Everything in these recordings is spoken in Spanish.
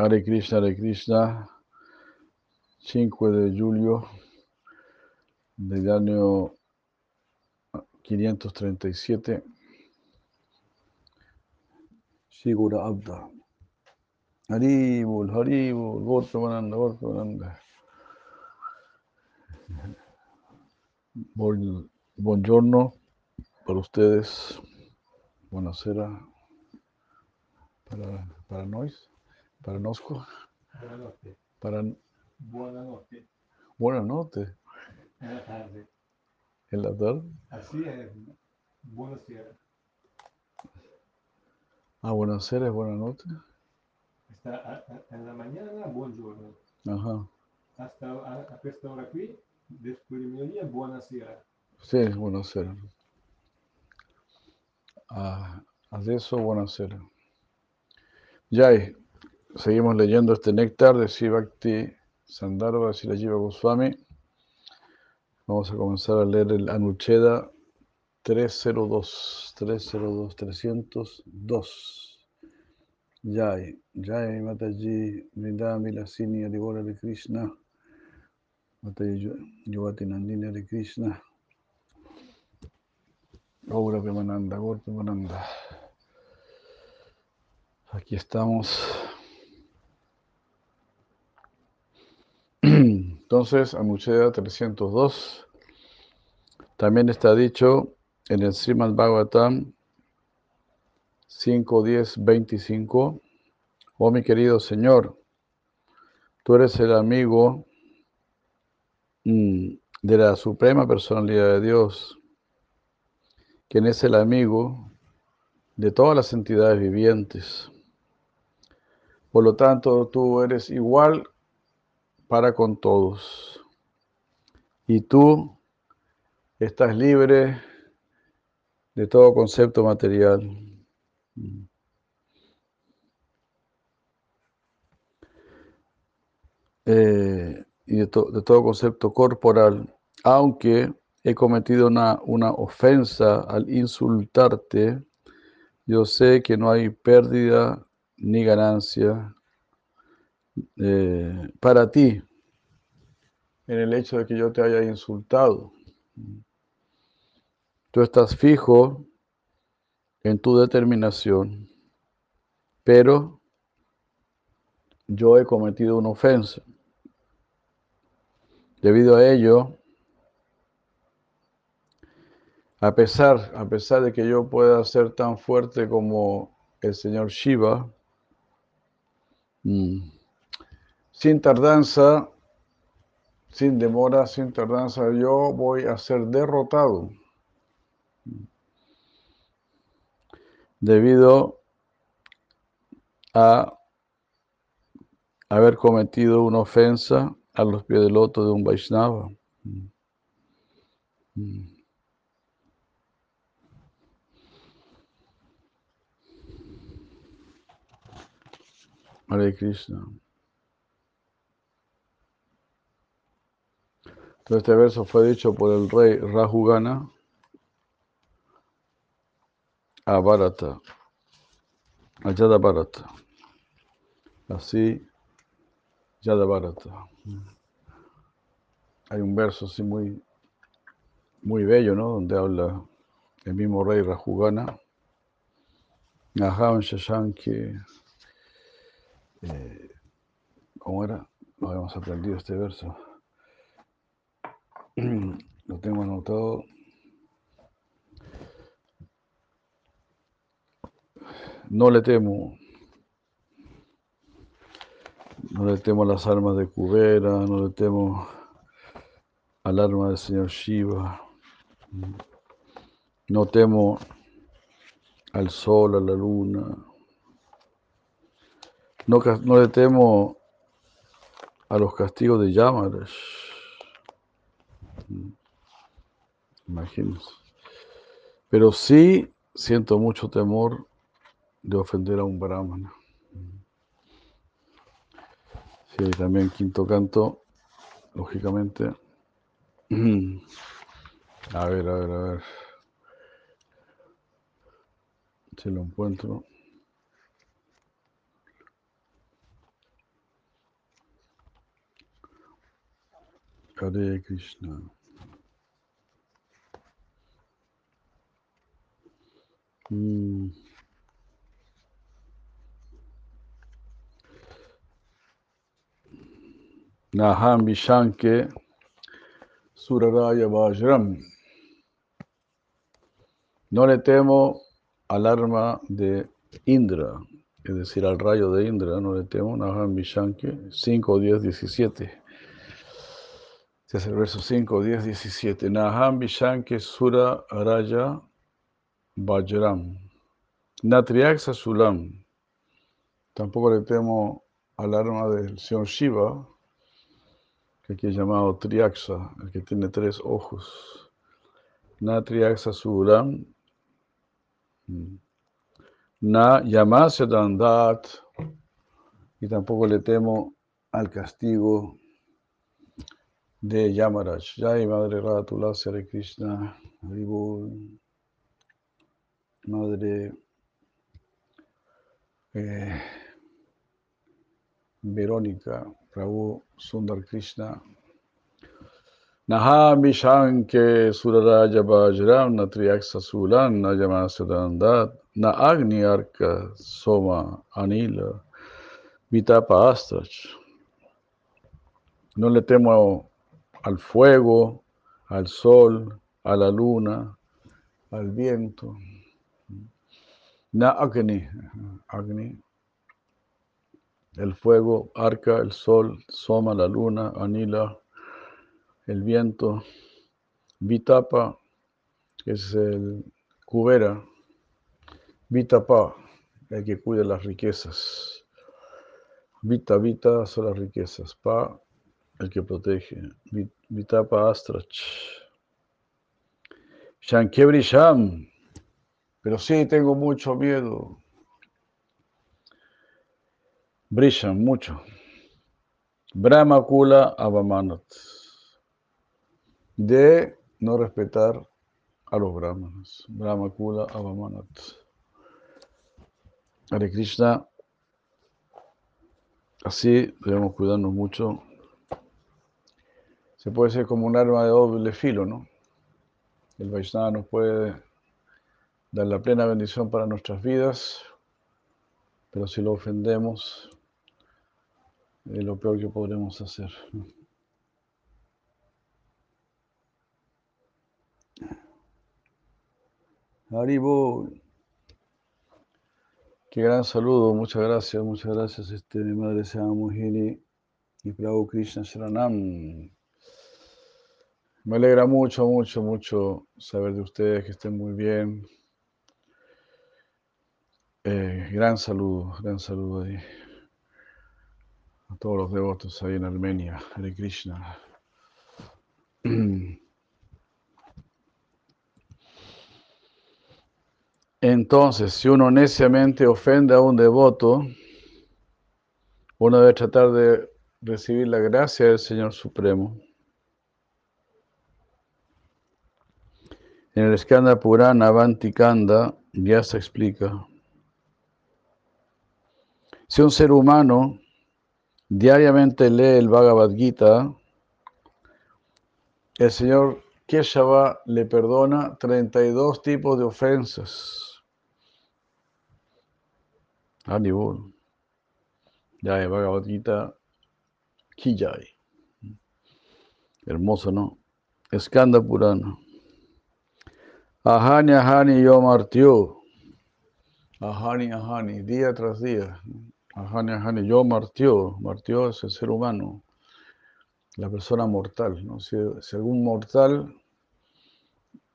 Hare Krishna, Hare Krishna, 5 de julio del año 537, Sigura Abda. Haribul, Haribul, Gortamananda, Gortamananda. Buon- Buongiorno para ustedes. Buonasera para, para nós, para nosco, Buonanotte. para Buonanotte. buenas noches Buona tarde. en la tarde. Así es. Buonasera. Ah, buenas es buenas noches. Está a- a- en la mañana, buongiorno. Ajá. Hasta a, a questa ora qui, después di mediodía, buonasera. Sí, buonasera. Ah, adesso buonasera. Yay, seguimos leyendo este néctar de Sivakti Sandarbha Jiva Goswami. Vamos a comenzar a leer el Anucheda 302, 302, 302. Yay, Yay Mataji Vrindami Lasini Adivora de Krishna. Mataji Yuvati Nandini de Krishna. Gaura Premananda, Gaura Premananda. Aquí estamos. Entonces, Anucheda 302. También está dicho en el Srimad Bhagavatam 5, 10, 25. Oh mi querido Señor, tú eres el amigo mm, de la Suprema Personalidad de Dios, quien es el amigo de todas las entidades vivientes. Por lo tanto, tú eres igual para con todos. Y tú estás libre de todo concepto material. Eh, y de, de todo concepto corporal, aunque he cometido una, una ofensa al insultarte, yo sé que no hay pérdida ni ganancia eh, para ti en el hecho de que yo te haya insultado. Tú estás fijo en tu determinación, pero yo he cometido una ofensa. Debido a ello, a pesar, a pesar de que yo pueda ser tan fuerte como el señor Shiva, mm, sin tardanza, sin demora, sin tardanza, yo voy a ser derrotado. Debido a haber cometido una ofensa a los pies del loto de un Vaishnava. Hare Krishna. Este verso fue dicho por el rey Rahugana a Bharata, a Yada Bharata. Así, Yada Bharata. Hay un verso así muy, muy bello, ¿no? Donde habla el mismo rey Rahugana. Aham Shashanki. Eh, ¿Cómo era? Lo habíamos aprendido este verso. Lo tengo anotado. No le temo. No le temo a las armas de Kubera, no le temo al arma del señor Shiva. No temo al sol, a la luna. No, no le temo a los castigos de Yamarash. Imagínense. Pero sí siento mucho temor de ofender a un brahmana. Sí, hay también quinto canto, lógicamente. A ver, a ver, a ver. Si lo encuentro. Hare Krishna. Mm. Naham Vishanke Suraraya Vajram. No le temo al arma de Indra, es decir, al rayo de Indra, no le temo, Naham Vishanke 5, 10, 17. Este es el verso 5, 10, 17. Naham Vishanke Sura Raya Vajram. Natriaxa Sulam. Tampoco le temo al arma del señor Shiva, que aquí es llamado Triaxa, el que tiene tres ojos. Natriaxa Sulam. Na Yamase Dandat. Y tampoco le temo al castigo de Yamaraj. Jai Madre Ratula Sere Krishna. Haribol. Madre eh, Verónica, Prabhu Sundar Krishna, Nahami Shanke Suraraja Bajram Natriaksa Sulan Najama Na Agni Arka Soma Anila Vitapa Astrach. No le temo al fuego, al sol, a la luna, al viento. Na Agni, Agni, el fuego, Arca, el sol, Soma, la luna, Anila, el viento, Vitapa, que es el cubera, Vitapa, el que cuida las riquezas. Vita, Vita son las riquezas, Pa, el que protege. Vitapa Astrach. Shankebri Sham, pero sí tengo mucho miedo. Brillan mucho. Brahma Kula Avamanat. De no respetar a los brahmanas. Brahma Kula Avamanat. Hare Krishna. Así debemos cuidarnos mucho. Se puede ser como un arma de doble filo, ¿no? El Vaishnava nos puede dar la plena bendición para nuestras vidas, pero si lo ofendemos, es lo peor que podremos hacer. Haribo, qué gran saludo, muchas gracias, muchas gracias, este, mi madre se llama Mohini y Prabhu Krishna Sharanam. Me alegra mucho, mucho, mucho saber de ustedes que estén muy bien. Eh, gran saludo, gran saludo a todos los devotos ahí en Armenia, Hare Krishna. Entonces, si uno neciamente ofende a un devoto, uno debe tratar de recibir la gracia del Señor Supremo. En el Skanda Purana Avantikanda ya se explica. Si un ser humano diariamente lee el Bhagavad Gita, el Señor Keshava le perdona 32 tipos de ofensas. Anibul. Ya el Bhagavad Gita Kijai. Hermoso, ¿no? Skanda Purana. Ahani, Ahani, yo martió. Ahani, Ahani, día tras día. Yo martió. Martió es el ser humano, la persona mortal. ¿no? Si, si mortal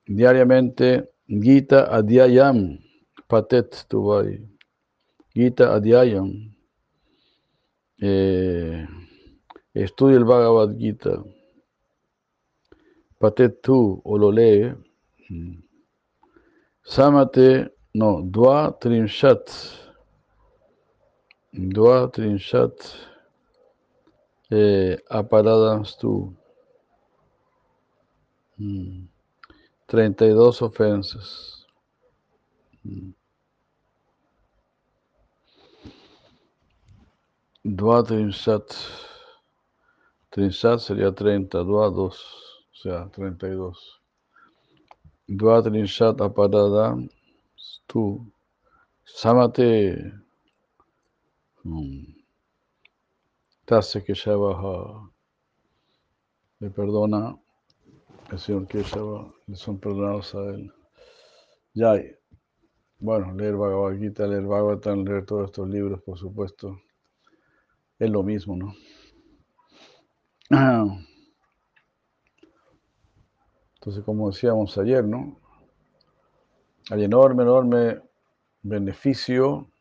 diariamente, Gita Adhyayam, Patet Tuvai. Gita Adhyayam. Eh, estudia el Bhagavad Gita. Patet tu, o lo lee. Samate, no, Dua Trinshat. Dua Trinshat. Eh, aparadas tú. Mm. 32 ofensas. Mm. Dua Trinshat. Trinshat sería 30, Dua 2, o sea, 32. Dua Trinshat Aparada, tú, Samate, mm, Tase que baja, le perdona el Señor Keshava, le son perdonados a él. Ya, bueno, leer Bhagavad Gita, leer Bhagavatam, leer todos estos libros, por supuesto, es lo mismo, ¿no? Entonces, como decíamos ayer, ¿no? Hay enorme, enorme beneficio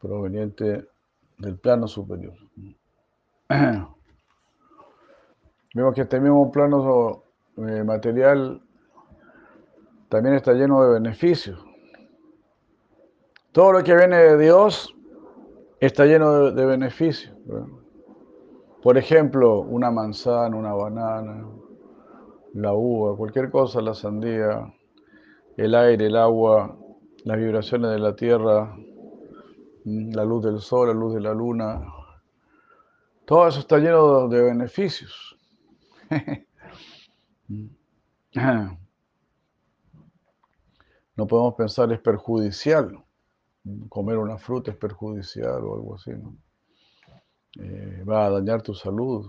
proveniente del plano superior. Vemos que este mismo plano eh, material también está lleno de beneficios. Todo lo que viene de Dios está lleno de, beneficios. Por ejemplo, una manzana, una banana, la uva, cualquier cosa, la sandía, el aire, el agua, las vibraciones de la tierra, la luz del sol, la luz de la luna. Todo eso está lleno de beneficios. No podemos pensar es perjudicial. Comer una fruta es perjudicial o algo así, ¿no? Eh, va a dañar tu salud.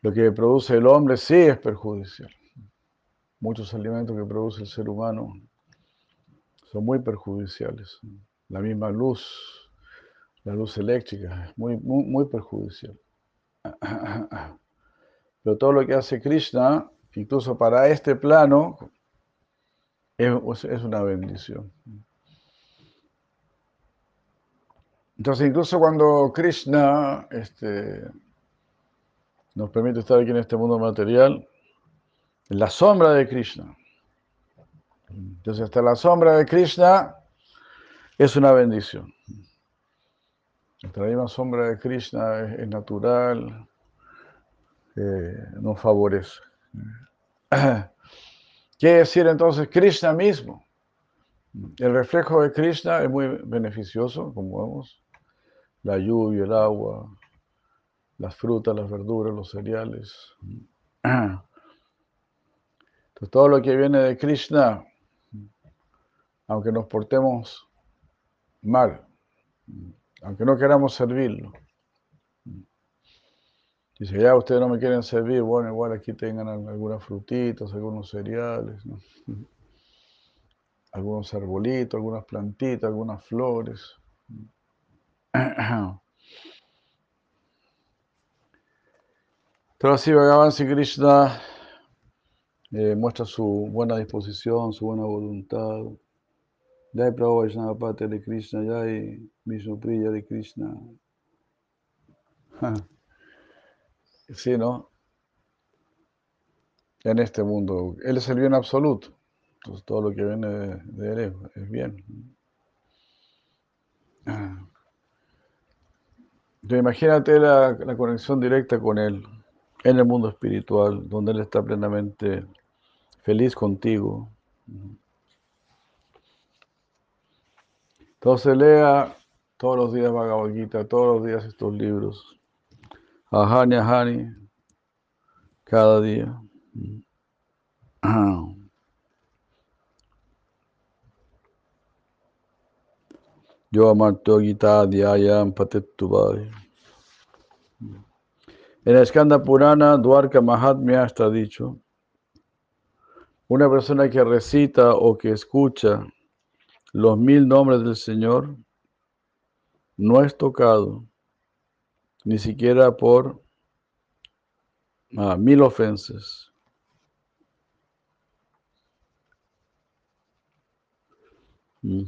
Lo que produce el hombre sí es perjudicial. Muchos alimentos que produce el ser humano son muy perjudiciales. La misma luz, la luz eléctrica, es muy, muy, muy perjudicial. Pero todo lo que hace Krishna, incluso para este plano, es, una bendición. Entonces, incluso cuando Krishna este, nos permite estar aquí en este mundo material, en la sombra de Krishna. Entonces, hasta la sombra de Krishna es una bendición. La misma sombra de Krishna es natural, eh, nos favorece. Quiere decir entonces Krishna mismo. El reflejo de Krishna es muy beneficioso, como vemos. La lluvia, el agua, las frutas, las verduras, los cereales. Entonces, todo lo que viene de Krishna, aunque nos portemos mal, aunque no queramos servirlo, Dice, ya ustedes no me quieren servir, bueno, igual aquí tengan algunas frutitas, algunos cereales, algunos arbolitos, algunas plantitas, algunas flores. Pero así Bhagavan Sri Krishna eh, muestra su buena disposición, su buena voluntad. Jai Prabhu Vaishnava de Krishna, Jai Vishnu Priya de Krishna. Sí, ¿no? En este mundo. Él es el bien absoluto. Entonces todo lo que viene de, Él es, bien. Ah. Imagínate la, conexión directa con Él en el mundo espiritual, donde Él está plenamente feliz contigo. Entonces lea todos los días Bhagavad todos los días estos libros. Ahani, Ahani, cada día. Yo amarto Gita Dhyayam Patetubhai. En la Skanda Purana, Dwarka Mahatmya está dicho, una persona que recita o que escucha los mil nombres del Señor no es tocado ni siquiera por ah, mil ofensas. Mm.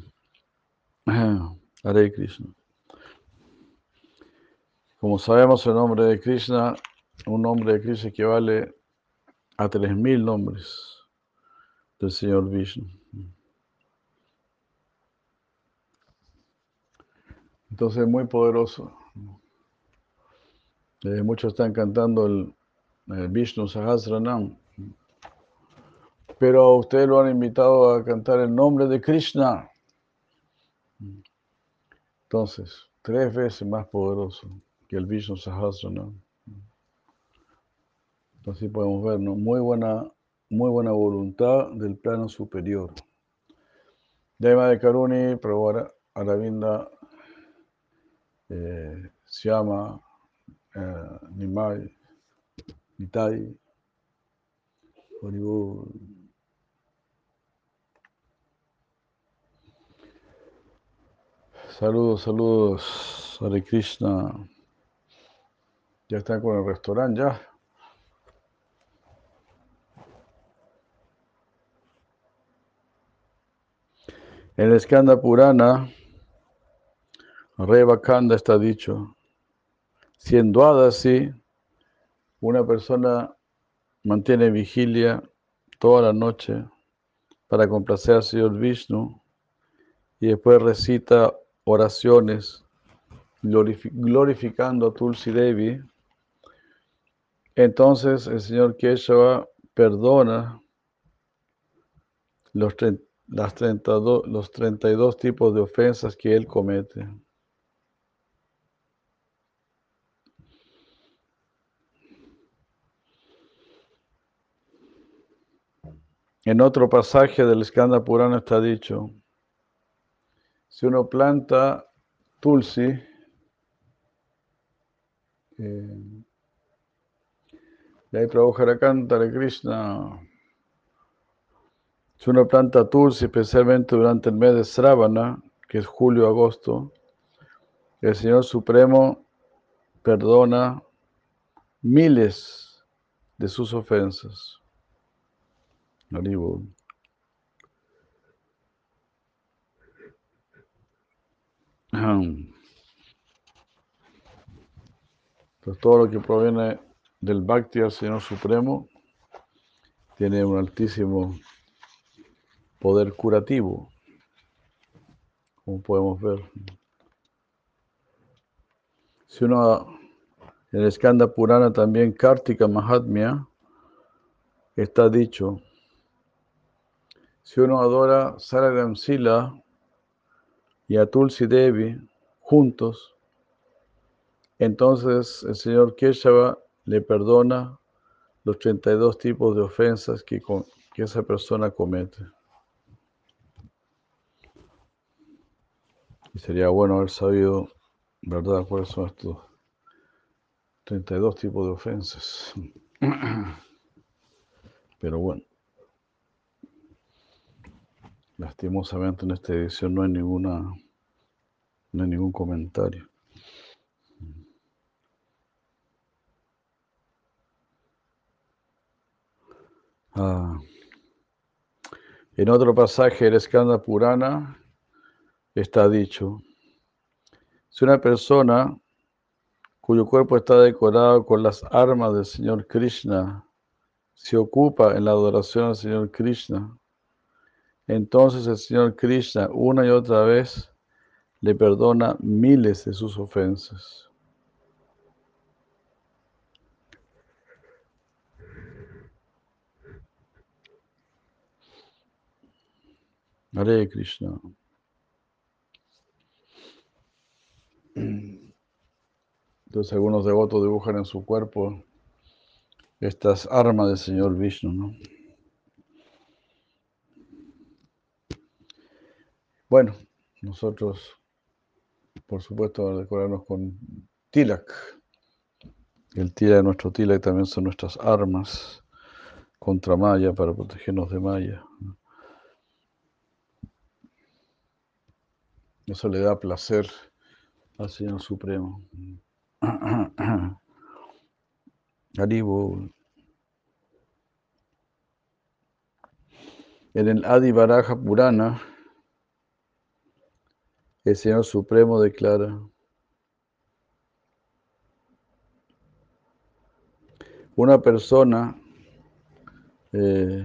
Hare Krishna. Como sabemos, el nombre de Krishna, un nombre de Krishna equivale a tres mil nombres del Señor Vishnu. Entonces es muy poderoso. Eh, muchos están cantando el, Vishnu Sahasranam, pero ustedes lo han invitado a cantar el nombre de Krishna. Entonces, tres veces más poderoso. que el Vishnu Sahasrana. Así podemos ver, ¿no? Muy buena, muy buena voluntad del plano superior. Dema de Karuni, Prabhupada Aravinda, eh, Syama, eh, Nimai, Nitai, Hollywood. Saludos, saludos, Hare Krishna. Ya están con el restaurante, ya. En el Skanda Purana, Reva Kanda está dicho, siendo así, una persona mantiene vigilia toda la noche para complacer al Señor Vishnu y después recita oraciones glorificando a Tulsi Devi, entonces el Señor Keshava perdona los, las 32, los 32 tipos de ofensas que él comete. En otro pasaje del Skanda Purana está dicho, si uno planta tulsi, eh, y ahí de Krishna, si uno planta tulsi, especialmente durante el mes de Sravana, que es julio-agosto, el Señor Supremo perdona miles de sus ofensas. Entonces, todo lo que proviene del Bhakti al Señor Supremo tiene un altísimo poder curativo, como podemos ver. Si uno, en el Skanda Purana también Kartika Mahatmya, está dicho, si uno adora Saragam Sila y a Tulsi Devi juntos, entonces el Señor Keshava le perdona los 32 tipos de ofensas que, que esa persona comete. Y sería bueno haber sabido, ¿verdad?, cuáles son estos 32 tipos de ofensas. Pero bueno. Lastimosamente en esta edición no hay ninguna, no hay ningún comentario. Ah. En otro pasaje del Skanda Purana está dicho, si una persona cuyo cuerpo está decorado con las armas del Señor Krishna se ocupa en la adoración al Señor Krishna, entonces el Señor Krishna una y otra vez le perdona miles de sus ofensas. Hare Krishna. Entonces algunos devotos dibujan en su cuerpo estas armas del Señor Vishnu, ¿no? Bueno, nosotros, por supuesto, decorarnos con tilak. El tilak, nuestro tilak también son nuestras armas contra Maya para protegernos de Maya. Eso le da placer al Señor Supremo. Haribo. En el Adi Baraja Purana, el Señor Supremo declara, una persona eh,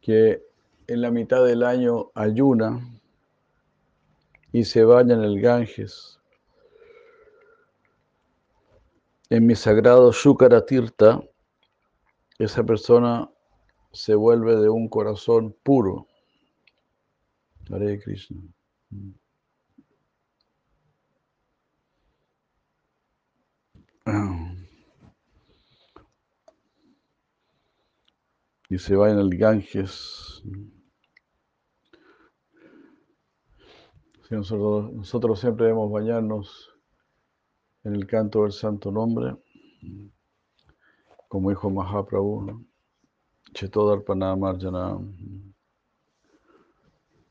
que en la mitad del año ayuna y se baña en el Ganges, en mi sagrado Shukaratirtha, esa persona se vuelve de un corazón puro. Hare Krishna. Y se va en el Ganges. nosotros, siempre debemos bañarnos en el canto del santo nombre, como dijo Mahaprabhu, ¿no?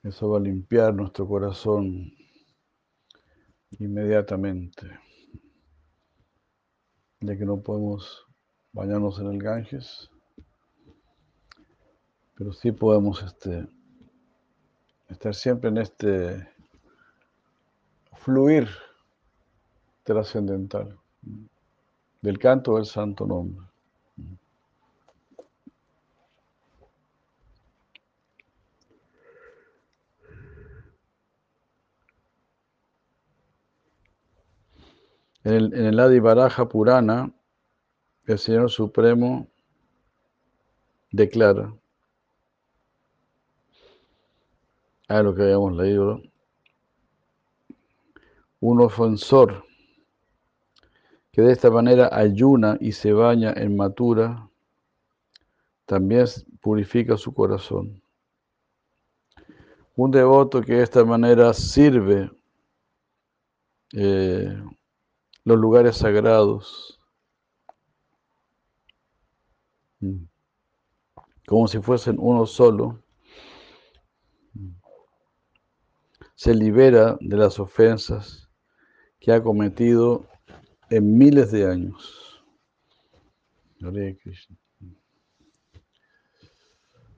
Eso va a limpiar nuestro corazón inmediatamente, ya que no podemos bañarnos en el Ganges, pero sí podemos este, estar siempre en este fluir trascendental del canto del santo nombre. En el, en Adi Baraja Purana, el Señor Supremo declara, a lo que habíamos leído, un ofensor que de esta manera ayuna y se baña en matura, también purifica su corazón. Un devoto que de esta manera sirve eh, los lugares sagrados, mm, como si fuesen uno solo, se libera de las ofensas que ha cometido en miles de años.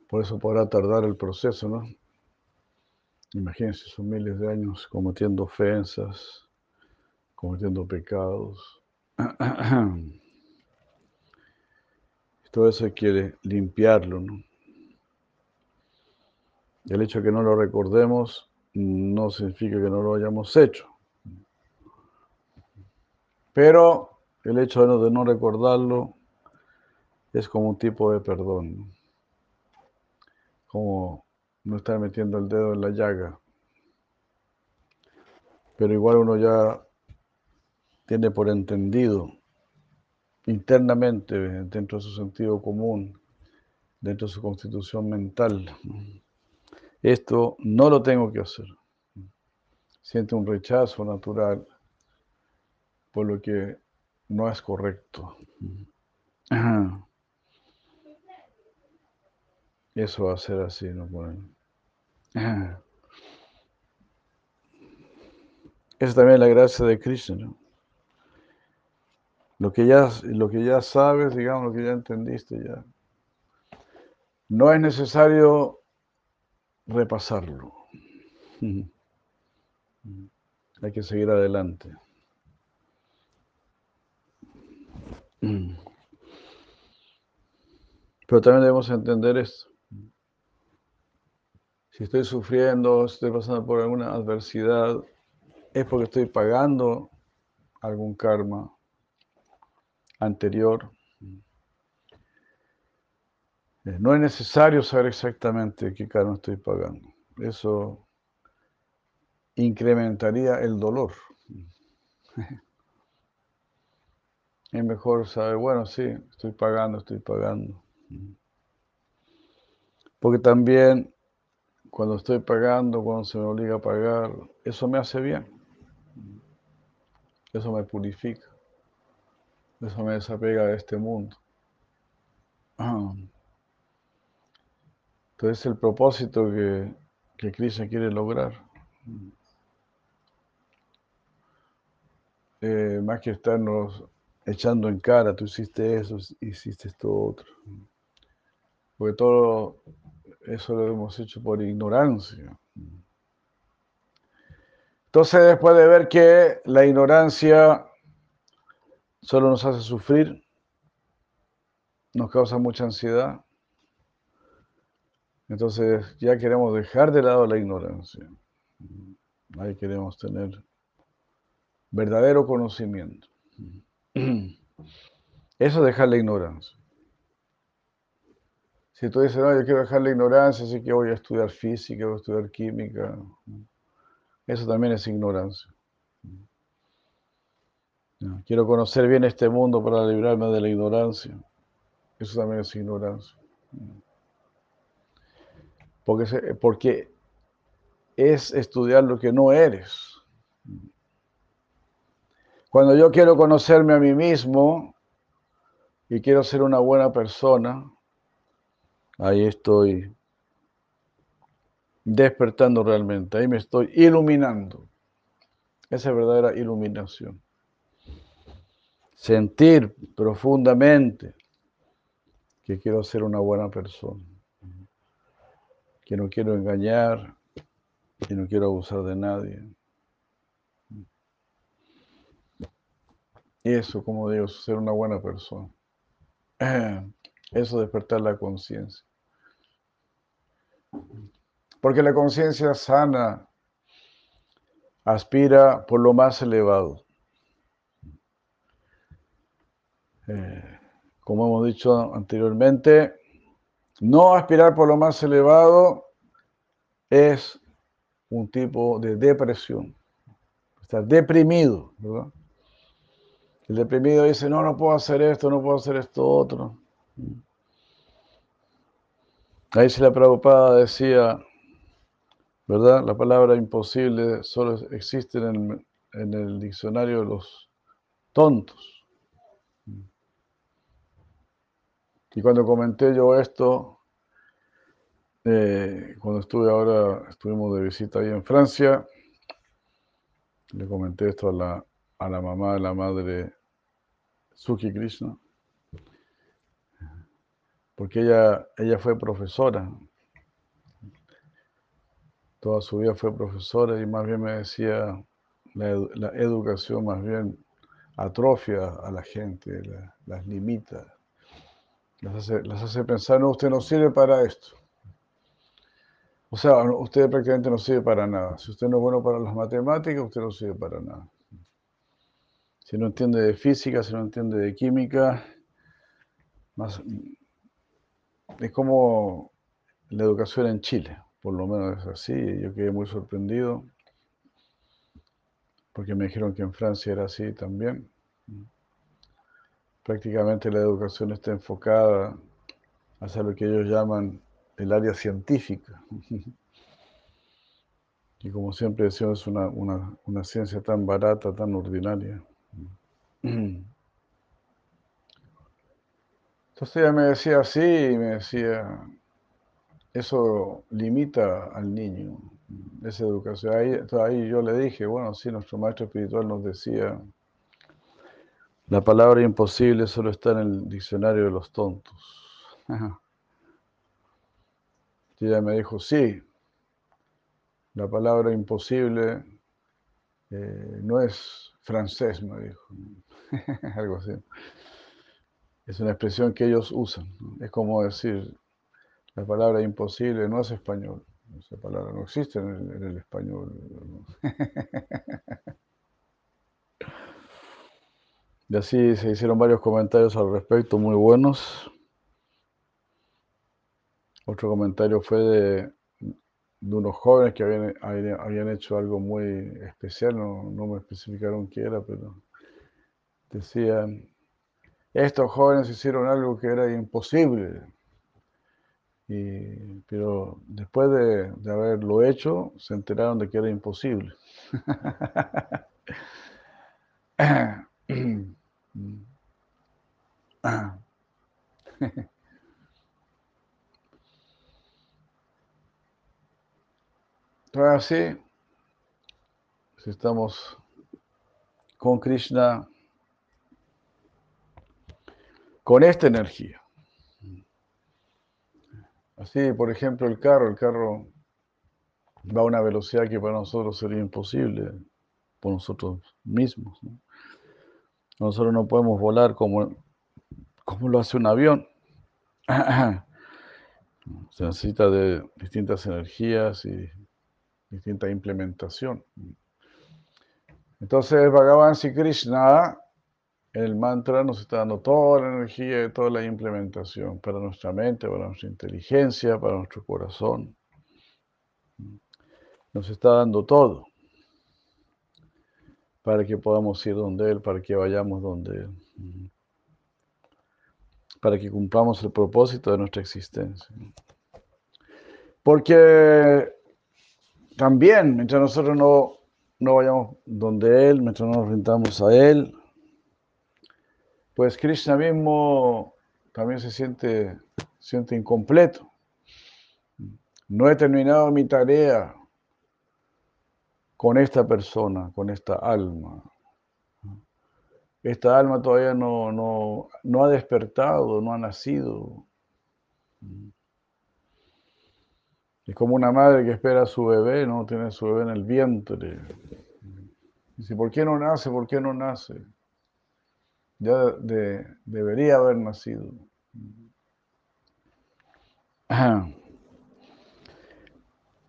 Por eso podrá tardar el proceso, ¿no? Imagínense, son miles de años cometiendo ofensas, cometiendo pecados. Todo eso quiere limpiarlo, ¿no? El hecho de que no lo recordemos no significa que no lo hayamos hecho. Pero el hecho de no, de no recordarlo es como un tipo de perdón. Como no estar metiendo el dedo en la llaga. Pero igual uno ya tiene por entendido internamente, dentro de su sentido común, dentro de su constitución mental, esto no lo tengo que hacer. Siente un rechazo natural por lo que no es correcto. Eso va a ser así, ¿no? Eso también es la gracia de Krishna, Lo que, ya, lo que ya sabes, digamos, lo que ya entendiste ya. No es necesario repasarlo. Hay que seguir adelante. Pero también debemos entender esto. Si estoy sufriendo, estoy pasando por alguna adversidad, es porque estoy pagando algún karma anterior. Eh, no es necesario saber exactamente qué karma estoy pagando. Eso incrementaría el dolor. Es mejor saber, bueno, sí, estoy pagando, estoy pagando. Porque también cuando estoy pagando, cuando se me obliga a pagar, eso me hace bien. Eso me purifica. Eso me desapega de este mundo. Entonces el propósito que, que Krishna quiere lograr. Eh, más que estarnos echando en cara, tú hiciste eso, hiciste esto otro. Porque todo eso lo hemos hecho por ignorancia. Entonces, después de ver que la ignorancia solo nos hace sufrir, nos causa mucha ansiedad, entonces ya queremos dejar de lado la ignorancia. Ahí queremos tener verdadero conocimiento. Eso es dejar la ignorancia. Si tú dices, no, yo quiero dejar la ignorancia, así que voy a estudiar física, voy a estudiar química, eso también es ignorancia. Quiero conocer bien este mundo para librarme de la ignorancia. Eso también es ignorancia. Porque, porque es estudiar lo que no eres. Cuando yo quiero conocerme a mí mismo y quiero ser una buena persona, ahí estoy despertando realmente, ahí me estoy iluminando. Esa es verdadera iluminación. Sentir profundamente que quiero ser una buena persona, que no quiero engañar, que no quiero abusar de nadie. Eso, como digo, ser una buena persona. Eso despertar la conciencia. Porque la conciencia sana aspira por lo más elevado. Como hemos dicho anteriormente, no aspirar por lo más elevado es un tipo de depresión. Estar deprimido, ¿verdad? El deprimido dice, no, no puedo hacer esto, no puedo hacer esto otro. Ahí se la preocupada decía, ¿verdad? La palabra imposible solo existe en el, en el diccionario de los tontos. Y cuando comenté yo esto, eh, cuando estuve ahora, estuvimos de visita ahí en Francia, le comenté esto a la, a la mamá de la madre Suki Krishna, porque ella, ella fue profesora, toda su vida fue profesora y más bien me decía, la, educación más bien atrofia a la gente, las limita, las hace, las hace pensar, no, usted no sirve para esto. O sea, usted prácticamente no sirve para nada. Si usted no es bueno para las matemáticas, usted no sirve para nada. Si no entiende de física, si no entiende de química, más, es como la educación en Chile, por lo menos es así. Yo quedé muy sorprendido porque me dijeron que en Francia era así también. Prácticamente la educación está enfocada hacia lo que ellos llaman el área científica. Y como siempre decimos, es una, una ciencia tan barata, tan ordinaria. Entonces ella me decía así, me decía, eso limita al niño, esa educación. Ahí, ahí yo le dije, bueno, sí, nuestro maestro espiritual nos decía, la palabra imposible solo está en el diccionario de los tontos. Ella me dijo, sí, la palabra imposible eh, no es francés, me dijo. Algo así. Es una expresión que ellos usan. Es como decir, la palabra imposible no es español. Esa palabra no existe en el, español. y así se hicieron varios comentarios al respecto, muy buenos. Otro comentario fue de, de unos jóvenes que habían, habían, hecho algo muy especial, no, no me especificaron qué era, pero decían, estos jóvenes hicieron algo que era imposible, pero después de, de, haberlo hecho, se enteraron de que era imposible. Entonces así, si estamos con Krishna, con esta energía. Así, por ejemplo, el carro, el carro va a una velocidad que para nosotros sería imposible, por nosotros mismos. Nosotros no podemos volar como, como lo hace un avión. Se necesita de distintas energías y distinta implementación. Entonces, Bhagavan Sri Krishna el mantra nos está dando toda la energía y toda la implementación para nuestra mente, para nuestra inteligencia, para nuestro corazón. Nos está dando todo para que podamos ir donde Él, para que vayamos donde Él, para que cumplamos el propósito de nuestra existencia. Porque también, mientras nosotros no, no vayamos donde Él, mientras no nos rindamos a Él, pues Krishna mismo también se siente, siente incompleto. No he terminado mi tarea con esta persona, con esta alma. Esta alma todavía no, no, no ha despertado, no ha nacido. Es como una madre que espera a su bebé, ¿no? Tiene su bebé en el vientre. Dice, ¿por qué no nace? ¿Por qué no nace? Ya debería haber nacido.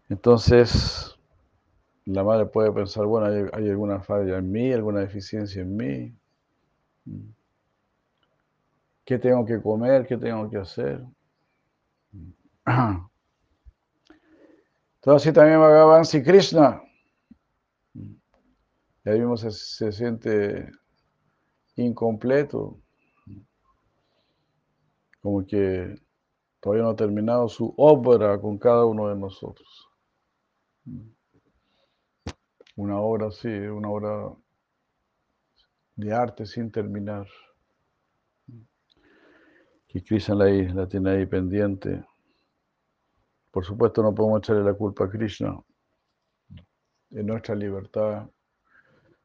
Entonces, la madre puede pensar, bueno, hay, alguna falla en mí, alguna deficiencia en mí. ¿Qué tengo que comer? ¿Qué tengo que hacer? Entonces también Bhagavan Sri Krishna. Y ahí mismo se, se siente incompleto, como que todavía no ha terminado su obra con cada uno de nosotros una obra, sí, una obra de arte sin terminar. Que Krishna la, tiene ahí pendiente. Por supuesto no podemos echarle la culpa a Krishna de nuestra libertad,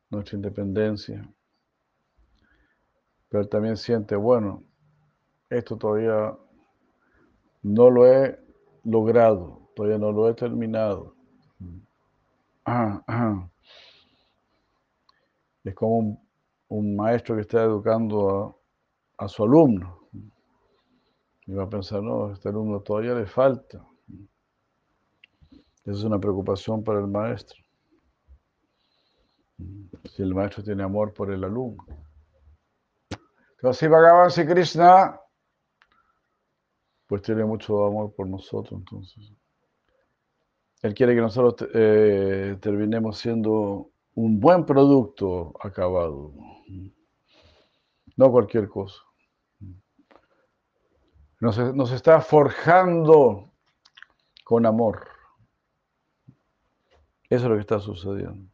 nuestra independencia. Pero también siente, bueno, esto todavía no lo he logrado, todavía no lo he terminado. Es como un, maestro que está educando a, su alumno. Y va a pensar, no, este alumno todavía le falta. Esa es una preocupación para el maestro. Si el maestro tiene amor por el alumno. Entonces, Bhagavan si Krishna, pues tiene mucho amor por nosotros, entonces. Él quiere que nosotros eh, terminemos siendo un buen producto acabado, no cualquier cosa. Nos, está forjando con amor. Eso es lo que está sucediendo.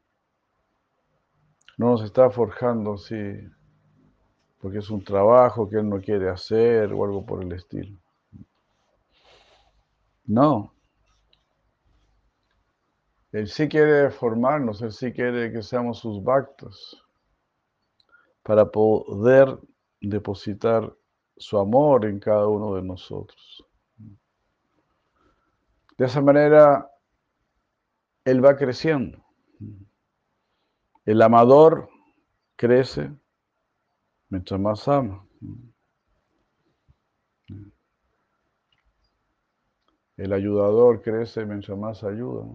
No nos está forjando así porque es un trabajo que él no quiere hacer o algo por el estilo. No, él sí quiere formarnos, Él sí quiere que seamos sus bactos para poder depositar su amor en cada uno de nosotros. De esa manera, Él va creciendo. El amador crece mientras más ama. El ayudador crece mientras más ayuda.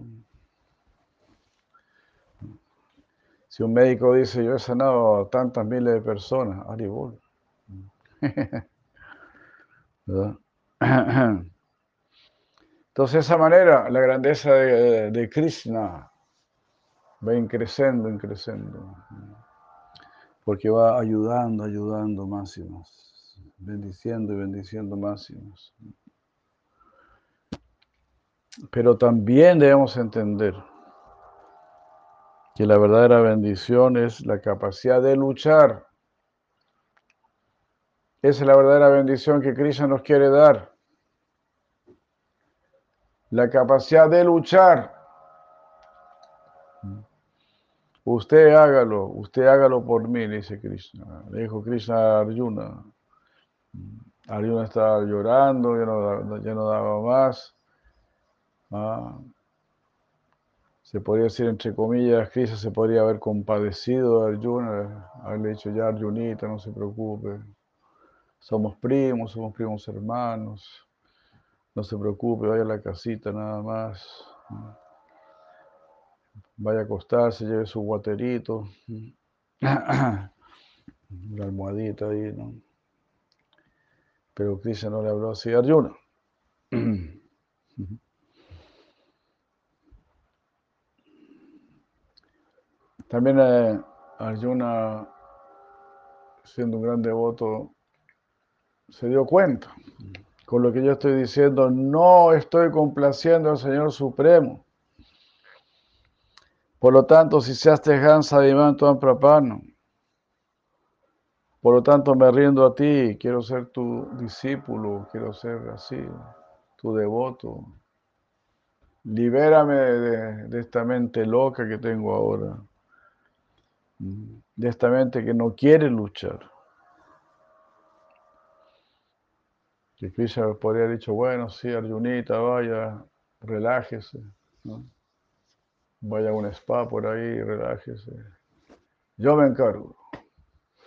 Si un médico dice, yo he sanado a tantas miles de personas, Aribol. Entonces, de esa manera, la grandeza de, Krishna va creciendo, creciendo. Porque va ayudando, ayudando más y más. Bendiciendo y bendiciendo más y más. Pero también debemos entender que la verdadera bendición es la capacidad de luchar. Esa es la verdadera bendición que Krishna nos quiere dar. La capacidad de luchar. Usted hágalo, usted hágalo por mí, dice Krishna. Le dijo Krishna a Arjuna. Arjuna estaba llorando, ya no, ya no daba más. Ah, se podría decir entre comillas, Krishna se podría haber compadecido de Arjuna, haberle dicho ya Arjunita, no se preocupe, somos primos, somos primos hermanos, no se preocupe, vaya a la casita nada más, vaya a acostarse, lleve su guaterito, una almohadita ahí, ¿no? Pero Krishna no le habló así. A Arjuna. También eh, Arjuna, siendo un gran devoto, se dio cuenta. Con lo que yo estoy diciendo, no estoy complaciendo al Señor Supremo. Por lo tanto, si se hace Hansa Divan Prapano, por lo tanto me rindo a ti, quiero ser tu discípulo, quiero ser así, tu devoto. Libérame de, esta mente loca que tengo ahora, de esta mente que no quiere luchar. Que Krishna podría haber dicho, bueno, sí, Arjunita, vaya, relájese, vaya a un spa por ahí, relájese. Yo me encargo.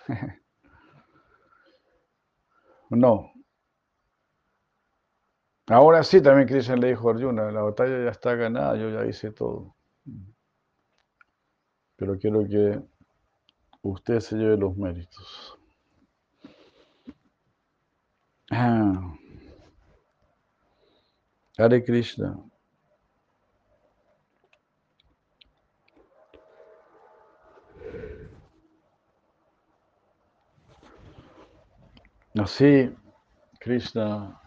No. Ahora sí, también Krishna le dijo a Arjuna, la batalla ya está ganada, yo ya hice todo. Pero quiero que usted se lleve los méritos. Ah. Hare Krishna. Así, Krishna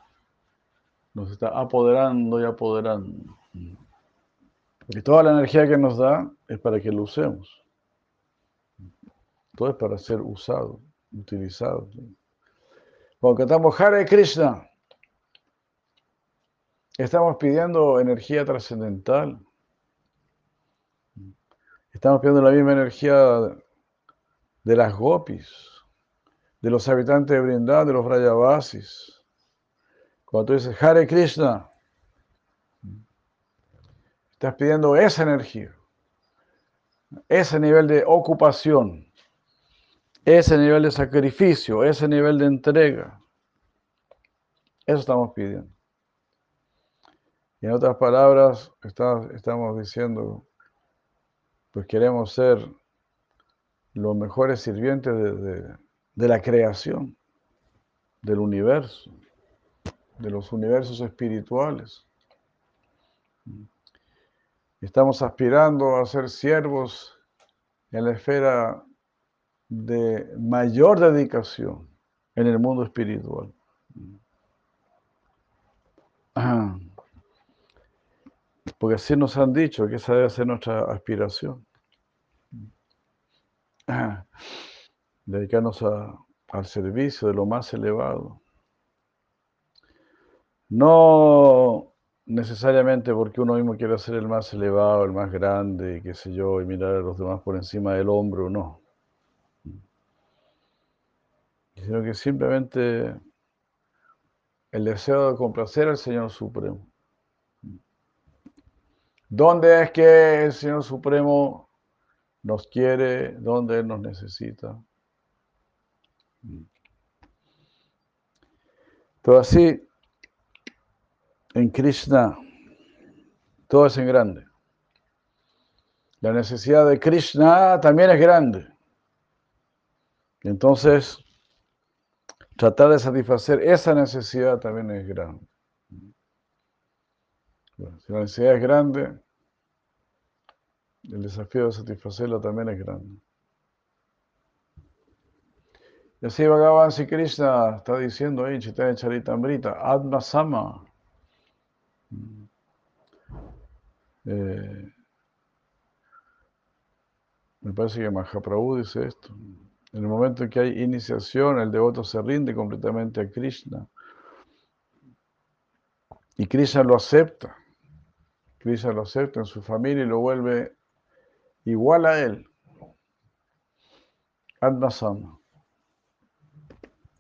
nos está apoderando y apoderando. Y toda la energía que nos da es para que lo usemos. Todo es para ser usado, utilizado. Cuando cantamos Hare Krishna, estamos pidiendo energía trascendental. Estamos pidiendo la misma energía de las gopis de los habitantes de Brindad, de los Vrayavasis. Cuando tú dices Hare Krishna, estás pidiendo esa energía, ese nivel de ocupación, ese nivel de sacrificio, ese nivel de entrega. Eso estamos pidiendo. Y en otras palabras, estamos diciendo, pues queremos ser los mejores sirvientes de de la creación, del universo, de los universos espirituales. Estamos aspirando a ser siervos en la esfera de mayor dedicación en el mundo espiritual. Porque así nos han dicho que esa debe ser nuestra aspiración dedicarnos al servicio de lo más elevado. No necesariamente porque uno mismo quiera ser el más elevado, el más grande, qué sé yo, y mirar a los demás por encima del hombro, no. Sino que simplemente el deseo de complacer al Señor Supremo. ¿Dónde es que el Señor Supremo nos quiere? ¿Dónde Él nos necesita? Todo así, en Krishna, todo es en grande. La necesidad de Krishna también es grande. Entonces, tratar de satisfacer esa necesidad también es grande. si la necesidad es grande, el desafío de satisfacerla también es grande. Y así Bhagavan Sri Krishna está diciendo ahí Chaitanya Charitamrita, Atma Sama. Eh, me parece que Mahaprabhu dice esto. En el momento en que hay iniciación, el devoto se rinde completamente a Krishna. Y Krishna lo acepta. Krishna lo acepta en su familia y lo vuelve igual a él. Atma Sama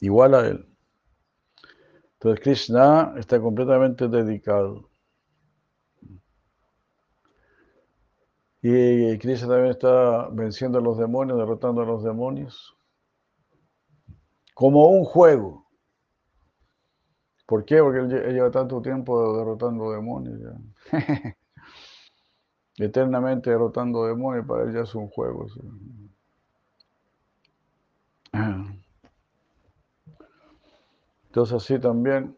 igual a él. Entonces Krishna está completamente dedicado. Y Krishna también está venciendo a los demonios, derrotando a los demonios. Como un juego. ¿Por qué? Porque él lleva tanto tiempo derrotando demonios. Eternamente derrotando demonios, para él ya es un juego. Entonces así también,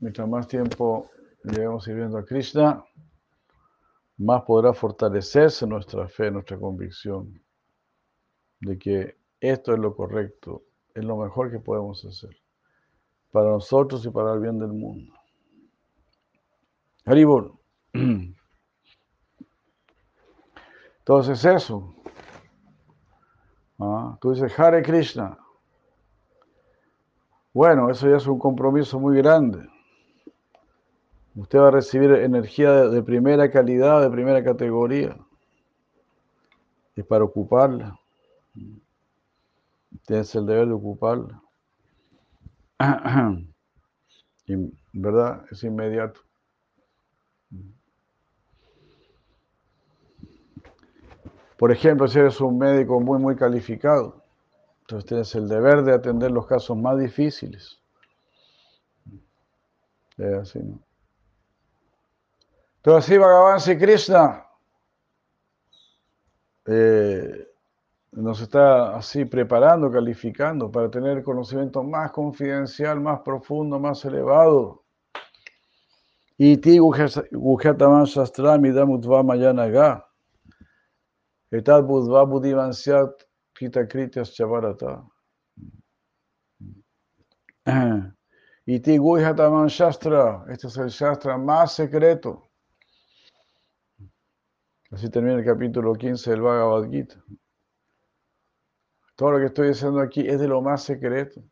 mientras más tiempo llevemos sirviendo a Krishna, más podrá fortalecerse nuestra fe, nuestra convicción de que esto es lo correcto, es lo mejor que podemos hacer para nosotros y para el bien del mundo. Haribol. Entonces eso. Ah, tú dices Hare Krishna. Bueno, eso ya es un compromiso muy grande. Usted va a recibir energía de, primera calidad, de primera categoría. Es para ocuparla. Tienes el deber de ocuparla. Y, ¿Verdad? Es inmediato. Por ejemplo, si eres un médico muy, muy calificado, entonces tienes el deber de atender los casos más difíciles. Es así, ¿no? Entonces, así Bhagavan Sri Krishna eh, nos está así preparando, calificando para tener conocimiento más confidencial, más profundo, más elevado. Y ti Guhyataman Shastrami Damutva Mayanaga. Etad Budva Budivansyat Kritakrityas Chavarata. Y ti Guhyataman Shastra. Este es el Shastra más secreto. Así termina el capítulo 15 del Bhagavad Gita. Todo lo que estoy diciendo aquí es de lo más secreto.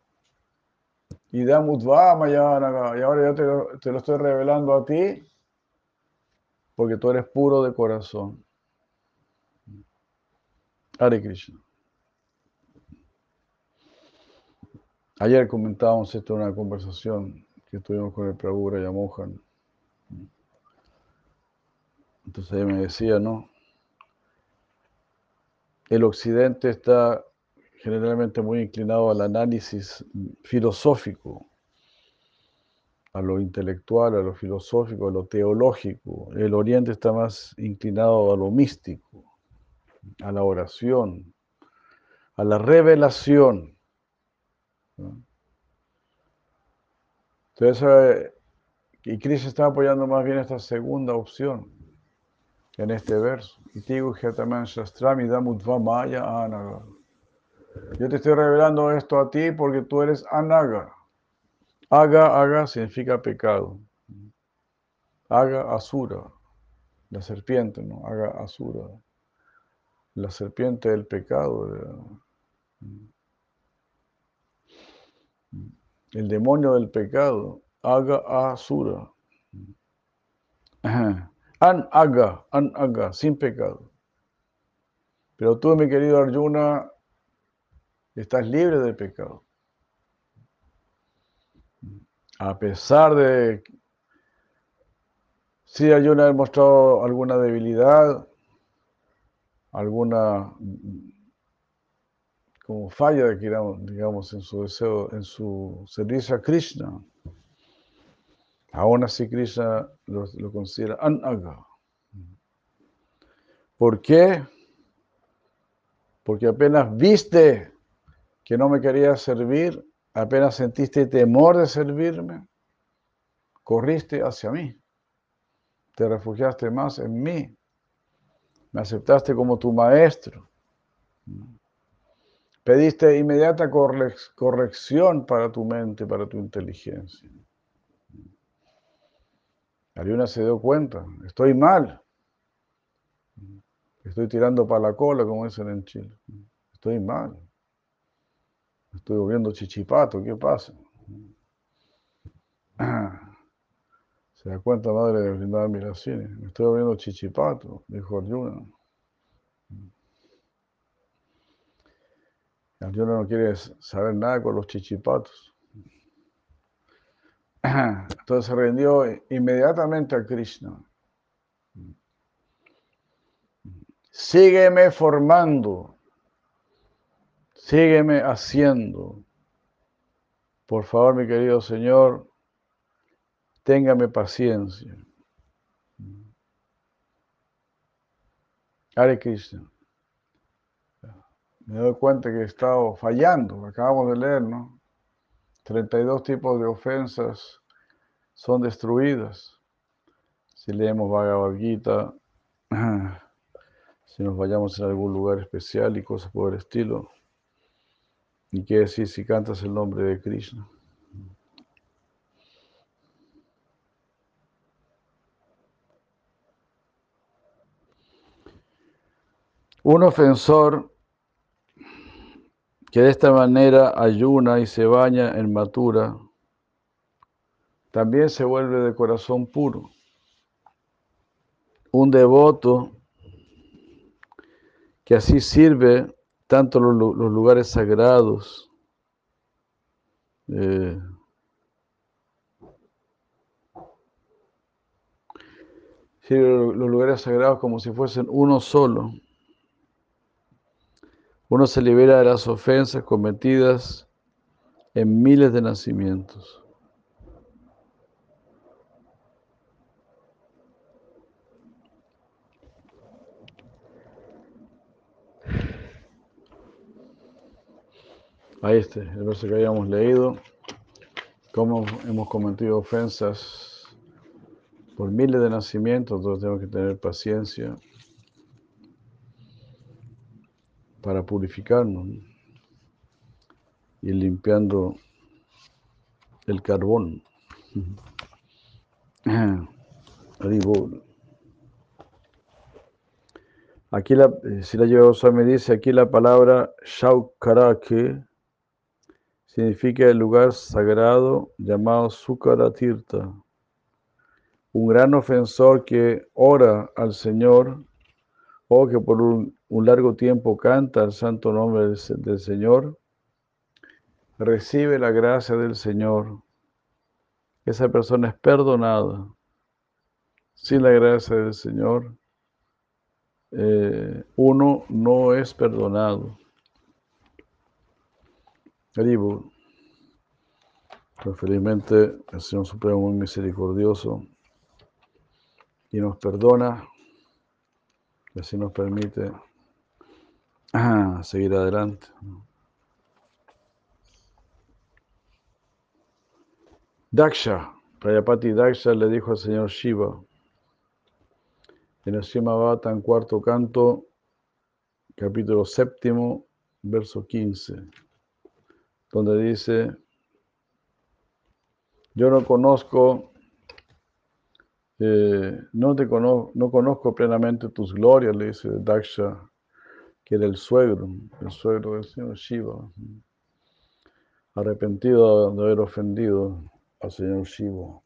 Y Damutva Mayanaga. Y ahora yo te lo, estoy revelando a ti porque tú eres puro de corazón. Hare Krishna. Ayer comentábamos esto en una conversación que tuvimos con el Prabhu Yamohan. Entonces ella me decía, ¿no? El occidente está generalmente muy inclinado al análisis filosófico, a lo intelectual, a lo filosófico, a lo teológico. El oriente está más inclinado a lo místico a la oración, a la revelación. Entonces, eh, y Cristo está apoyando más bien esta segunda opción en este verso. Yo te estoy revelando esto a ti porque tú eres anaga. Aga, aga significa pecado. Aga, asura. La serpiente, ¿no? Aga, asura la serpiente del pecado, el demonio del pecado, Aga Asura. An Aga, An Aga, sin pecado. Pero tú, mi querido Arjuna, estás libre de pecado. A pesar de si Arjuna ha mostrado alguna debilidad, alguna como falla, digamos, en su deseo, en su servicio a Krishna. Aún así Krishna lo, considera anaga. ¿Por qué? Porque apenas viste que no me quería servir, apenas sentiste temor de servirme, corriste hacia mí, te refugiaste más en mí, me aceptaste como tu maestro. Pediste inmediata corrección para tu mente, para tu inteligencia. Ariuna se dio cuenta, estoy mal. Estoy tirando para la cola, como dicen en Chile. Estoy mal. Estoy volviendo chichipato, ¿qué pasa? Se da cuenta, madre, de brindar admiraciones. Me estoy volviendo chichipato, dijo Arjuna. Arjuna no quiere saber nada con los chichipatos. Entonces se rindió inmediatamente a Krishna. Sígueme formando, sígueme haciendo. Por favor, mi querido Señor, téngame paciencia. Hare Krishna. Me doy cuenta que he estado fallando, acabamos de leer, ¿no? 32 tipos de ofensas son destruidas. Si leemos Bhagavad Gita, si nos vayamos en algún lugar especial y cosas por el estilo. ¿Y qué decir si cantas el nombre de Krishna? Un ofensor que de esta manera ayuna y se baña en matura, también se vuelve de corazón puro. Un devoto que así sirve tanto los, lugares sagrados, eh, sirve los lugares sagrados como si fuesen uno solo. Uno se libera de las ofensas cometidas en miles de nacimientos. Ahí este, el verso que habíamos leído, cómo hemos cometido ofensas por miles de nacimientos, entonces tenemos que tener paciencia. Para purificarnos y limpiando el carbón. Aquí la, eh, si la lleva me dice, aquí la palabra Shaukarake significa el lugar sagrado llamado Sukaratirta. Un gran ofensor que ora al Señor o que por un largo tiempo canta el santo nombre del, Señor, recibe la gracia del Señor. Esa persona es perdonada. Sin la gracia del Señor, eh, uno no es perdonado. Pero felizmente el Señor Supremo muy misericordioso y nos perdona y así nos permite Ah, seguir adelante. Daksha, Prayapati Daksha le dijo al señor Shiva en el Shimabata, cuarto canto, capítulo séptimo, verso 15, donde dice, yo no conozco, eh, no te conozco, no conozco plenamente tus glorias, le dice Daksha que era el suegro, el suegro del señor Shiva, arrepentido de haber ofendido al señor Shiva.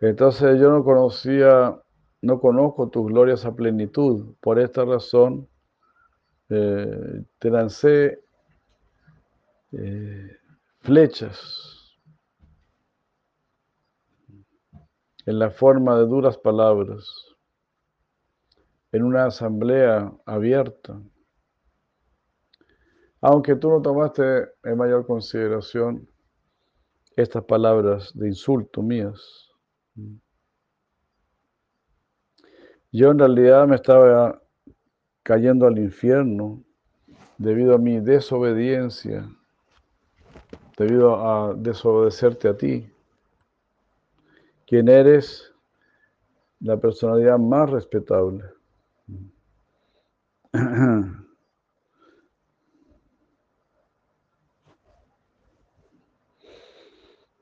Entonces yo no conocía, no conozco tus glorias a plenitud. Por esta razón eh, te lancé eh, flechas en la forma de duras palabras, en una asamblea abierta. Aunque tú no tomaste en mayor consideración estas palabras de insulto mías. Yo en realidad me estaba cayendo al infierno debido a mi desobediencia debido a desobedecerte a ti, quien eres la personalidad más respetable.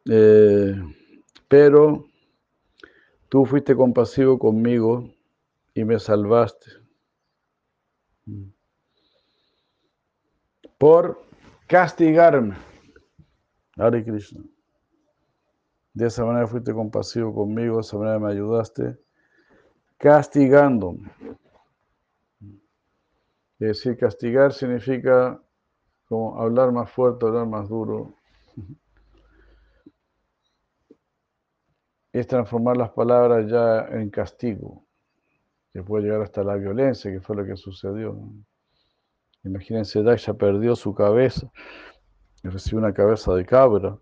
Eh, pero tú fuiste compasivo conmigo y me salvaste. Por castigarme. Hare Krishna. De esa manera fuiste compasivo conmigo, de esa manera me ayudaste, castigándome. Es decir, castigar significa como hablar más fuerte, hablar más duro. Es transformar las palabras ya en castigo, que puede llegar hasta la violencia, que fue lo que sucedió. Imagínense, Daksha perdió su cabeza recibe una cabeza de cabra.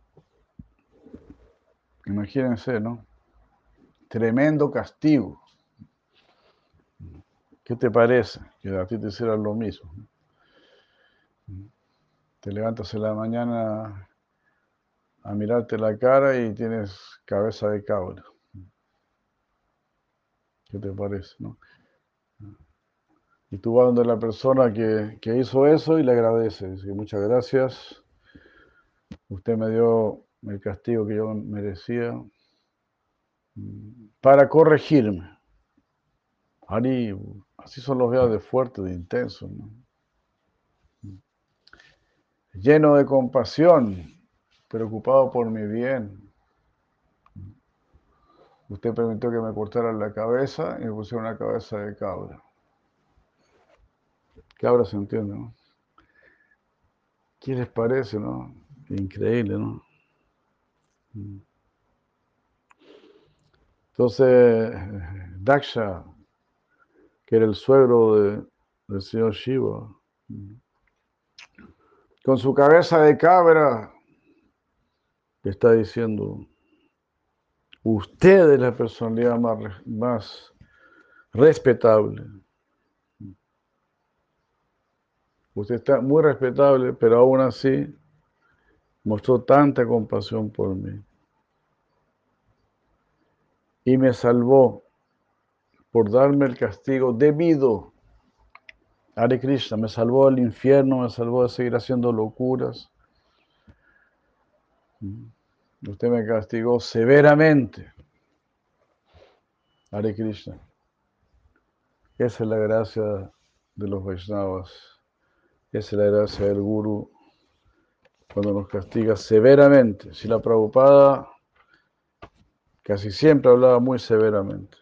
Imagínense, ¿no? Tremendo castigo. ¿Qué te parece? Que a ti te hicieran lo mismo. Te levantas en la mañana a mirarte la cara y tienes cabeza de cabra. ¿Qué te parece? No? Y tú vas donde la persona que, que hizo eso y le agradeces. muchas gracias. Usted me dio el castigo que yo merecía para corregirme. así son los días de fuerte, de intenso. Lleno de compasión, preocupado por mi bien. Usted permitió que me cortaran la cabeza y me pusieron una cabeza de cabra. Cabra se entiende, ¿no? ¿Qué les parece, no? Increíble, ¿no? Entonces, Daksha, que era el suegro del señor Shiva, con su cabeza de cabra, está diciendo, usted es la personalidad más, respetable. Usted está muy respetable, pero aún así mostró tanta compasión por mí. Y me salvó por darme el castigo debido. Hare Krishna me salvó del infierno, me salvó de seguir haciendo locuras. Usted me castigó severamente. Hare Krishna. Esa es la gracia de los Vaishnavas. Esa es la gracia del Guru cuando nos castiga severamente. Si la Prabhupada casi siempre hablaba muy severamente.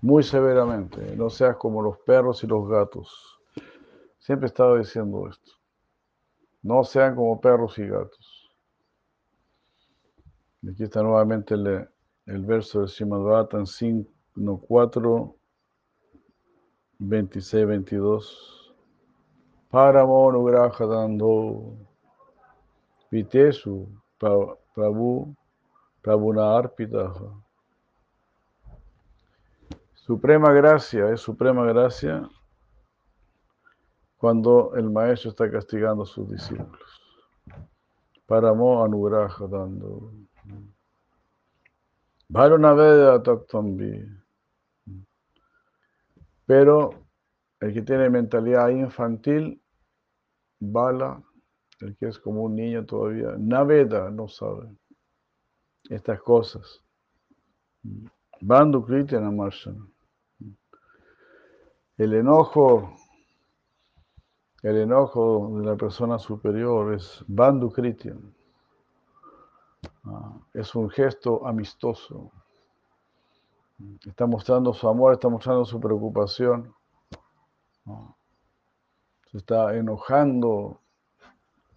Muy severamente. No seas como los perros y los gatos. Siempre estaba diciendo esto. No sean como perros y gatos. Aquí está nuevamente el, el verso del Srimad Bhattan 5, 4, 26, 22. Paramo dando Vitesu Prabhu Prabhuna Arpita. Suprema gracia es suprema gracia cuando el maestro está castigando a sus discípulos. Paramo Anugraha dando. Varunaveda Taktambi. Pero el que tiene mentalidad infantil Bala, el que es como un niño todavía, Naveda no sabe estas cosas. Bandhu Kritian El enojo, el enojo de la persona superior es Bandhu Kritian. Ah, es un gesto amistoso. Está mostrando su amor, está mostrando su preocupación. Ah se está enojando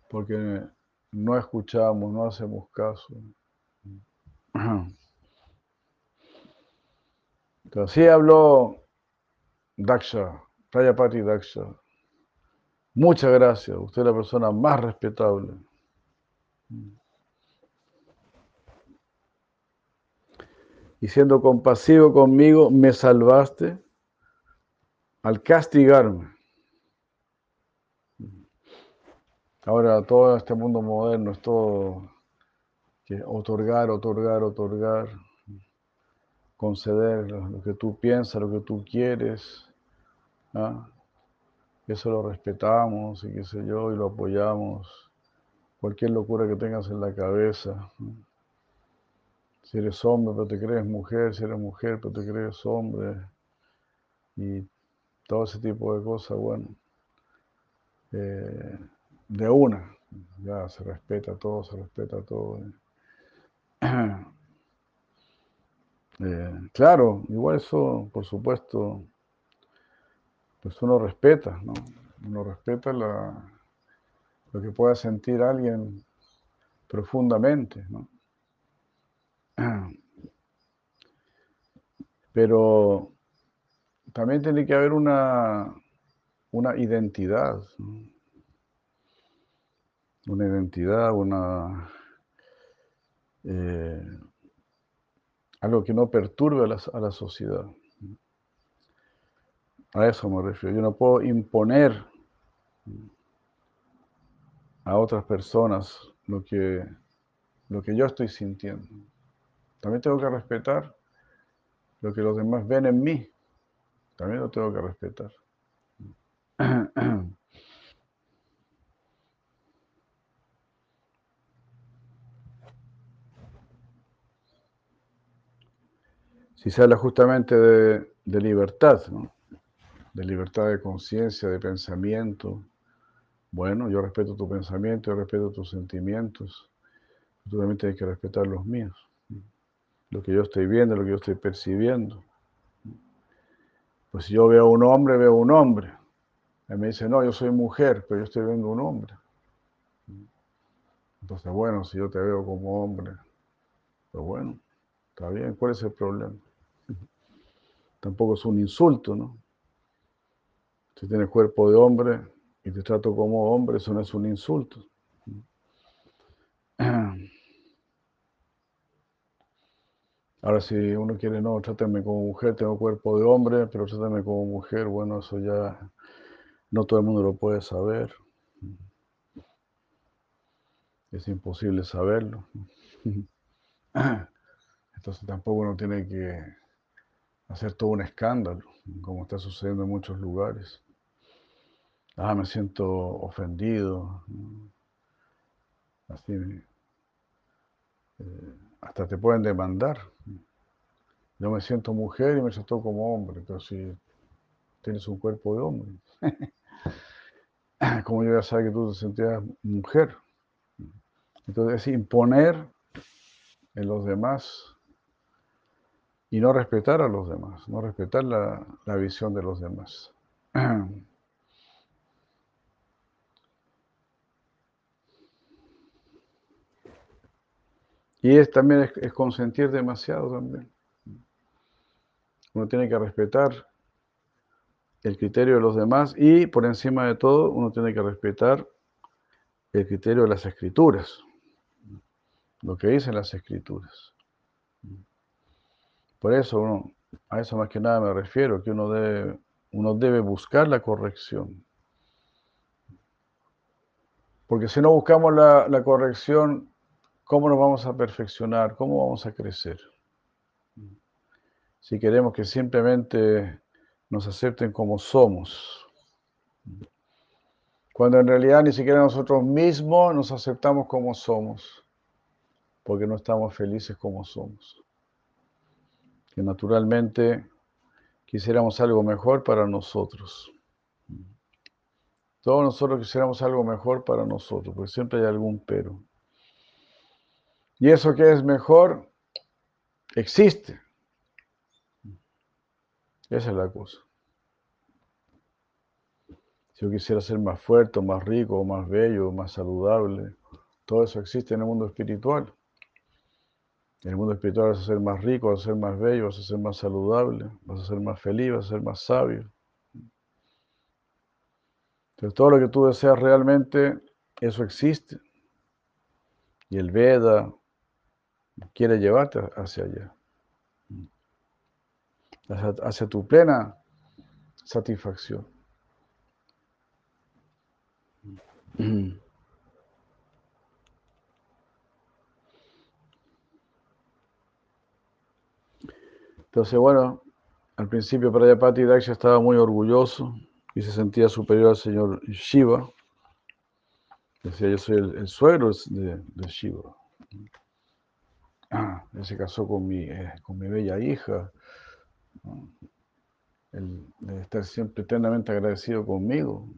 porque no escuchamos, no hacemos caso. Entonces, así habló Daksha, Prayapati Daksha. Muchas gracias, usted es la persona más respetable. Y siendo compasivo conmigo, me salvaste al castigarme. Ahora todo este mundo moderno es todo que otorgar, otorgar, otorgar, conceder lo que tú piensas, lo que tú quieres. ¿ah? Eso lo respetamos y qué sé yo, y lo apoyamos. Cualquier locura que tengas en la cabeza. Si eres hombre, pero te crees mujer, si eres mujer, pero te crees hombre. Y todo ese tipo de cosas, bueno. Eh, de una. Ya se respeta todo, se respeta todo. Eh, claro, igual eso, por supuesto, pues uno respeta, ¿no? Uno respeta lo que pueda sentir alguien profundamente, ¿no? Pero también tiene que haber una, una identidad. una identidad, una eh, algo que no perturbe a la, a la, sociedad. A eso me refiero. Yo no puedo imponer a otras personas lo que, lo que yo estoy sintiendo. También tengo que respetar lo que los demás ven en mí. También lo tengo que respetar. Si se habla justamente de, libertad, de libertad de conciencia, de pensamiento, bueno, yo respeto tu pensamiento, yo respeto tus sentimientos, tú también tienes que respetar los míos, lo que yo estoy viendo, lo que yo estoy percibiendo. Pues si yo veo un hombre, veo un hombre. Él me dice, no, yo soy mujer, pero yo estoy viendo un hombre. Entonces, bueno, si yo te veo como hombre, pues bueno, está bien, ¿cuál es el problema? Tampoco es un insulto, ¿no? Si tienes cuerpo de hombre y te trato como hombre, eso no es un insulto. Ahora, si uno quiere, no, trátame como mujer, tengo cuerpo de hombre, pero trátame como mujer, bueno, eso ya no todo el mundo lo puede saber. Es imposible saberlo. Entonces tampoco uno tiene que hacer todo un escándalo, como está sucediendo en muchos lugares. Ah, me siento ofendido. Así, eh, hasta te pueden demandar. Yo me siento mujer y me siento como hombre, pero si tienes un cuerpo de hombre. como yo ya sabía que tú te sentías mujer. Entonces es imponer en los demás y no respetar a los demás, no respetar la, visión de los demás. Y es, también es, consentir demasiado también. Uno tiene que respetar el criterio de los demás y por encima de todo uno tiene que respetar el criterio de las escrituras, lo que dicen las escrituras. Por eso, uno, a eso más que nada me refiero, que uno debe, uno debe buscar la corrección. Porque si no buscamos la, la corrección, ¿cómo nos vamos a perfeccionar? ¿Cómo vamos a crecer? Si queremos que simplemente nos acepten como somos. Cuando en realidad ni siquiera nosotros mismos nos aceptamos como somos, porque no estamos felices como somos que naturalmente quisiéramos algo mejor para nosotros. Todos nosotros quisiéramos algo mejor para nosotros, porque siempre hay algún pero. Y eso que es mejor existe. Esa es la cosa. Si yo quisiera ser más fuerte, más rico, más bello, más saludable, todo eso existe en el mundo espiritual. En el mundo espiritual vas a ser más rico, vas a ser más bello, vas a ser más saludable, vas a ser más feliz, vas a ser más sabio. Entonces todo lo que tú deseas realmente, eso existe. Y el Veda quiere llevarte hacia allá. Hacia, tu plena satisfacción. Entonces, bueno, al principio Prayapati Daksha estaba muy orgulloso y se sentía superior al señor Shiva. Decía, yo soy el, suegro de, Shiva. Ah, él se casó con mi, eh, con mi bella hija. Él debe estar siempre eternamente agradecido conmigo.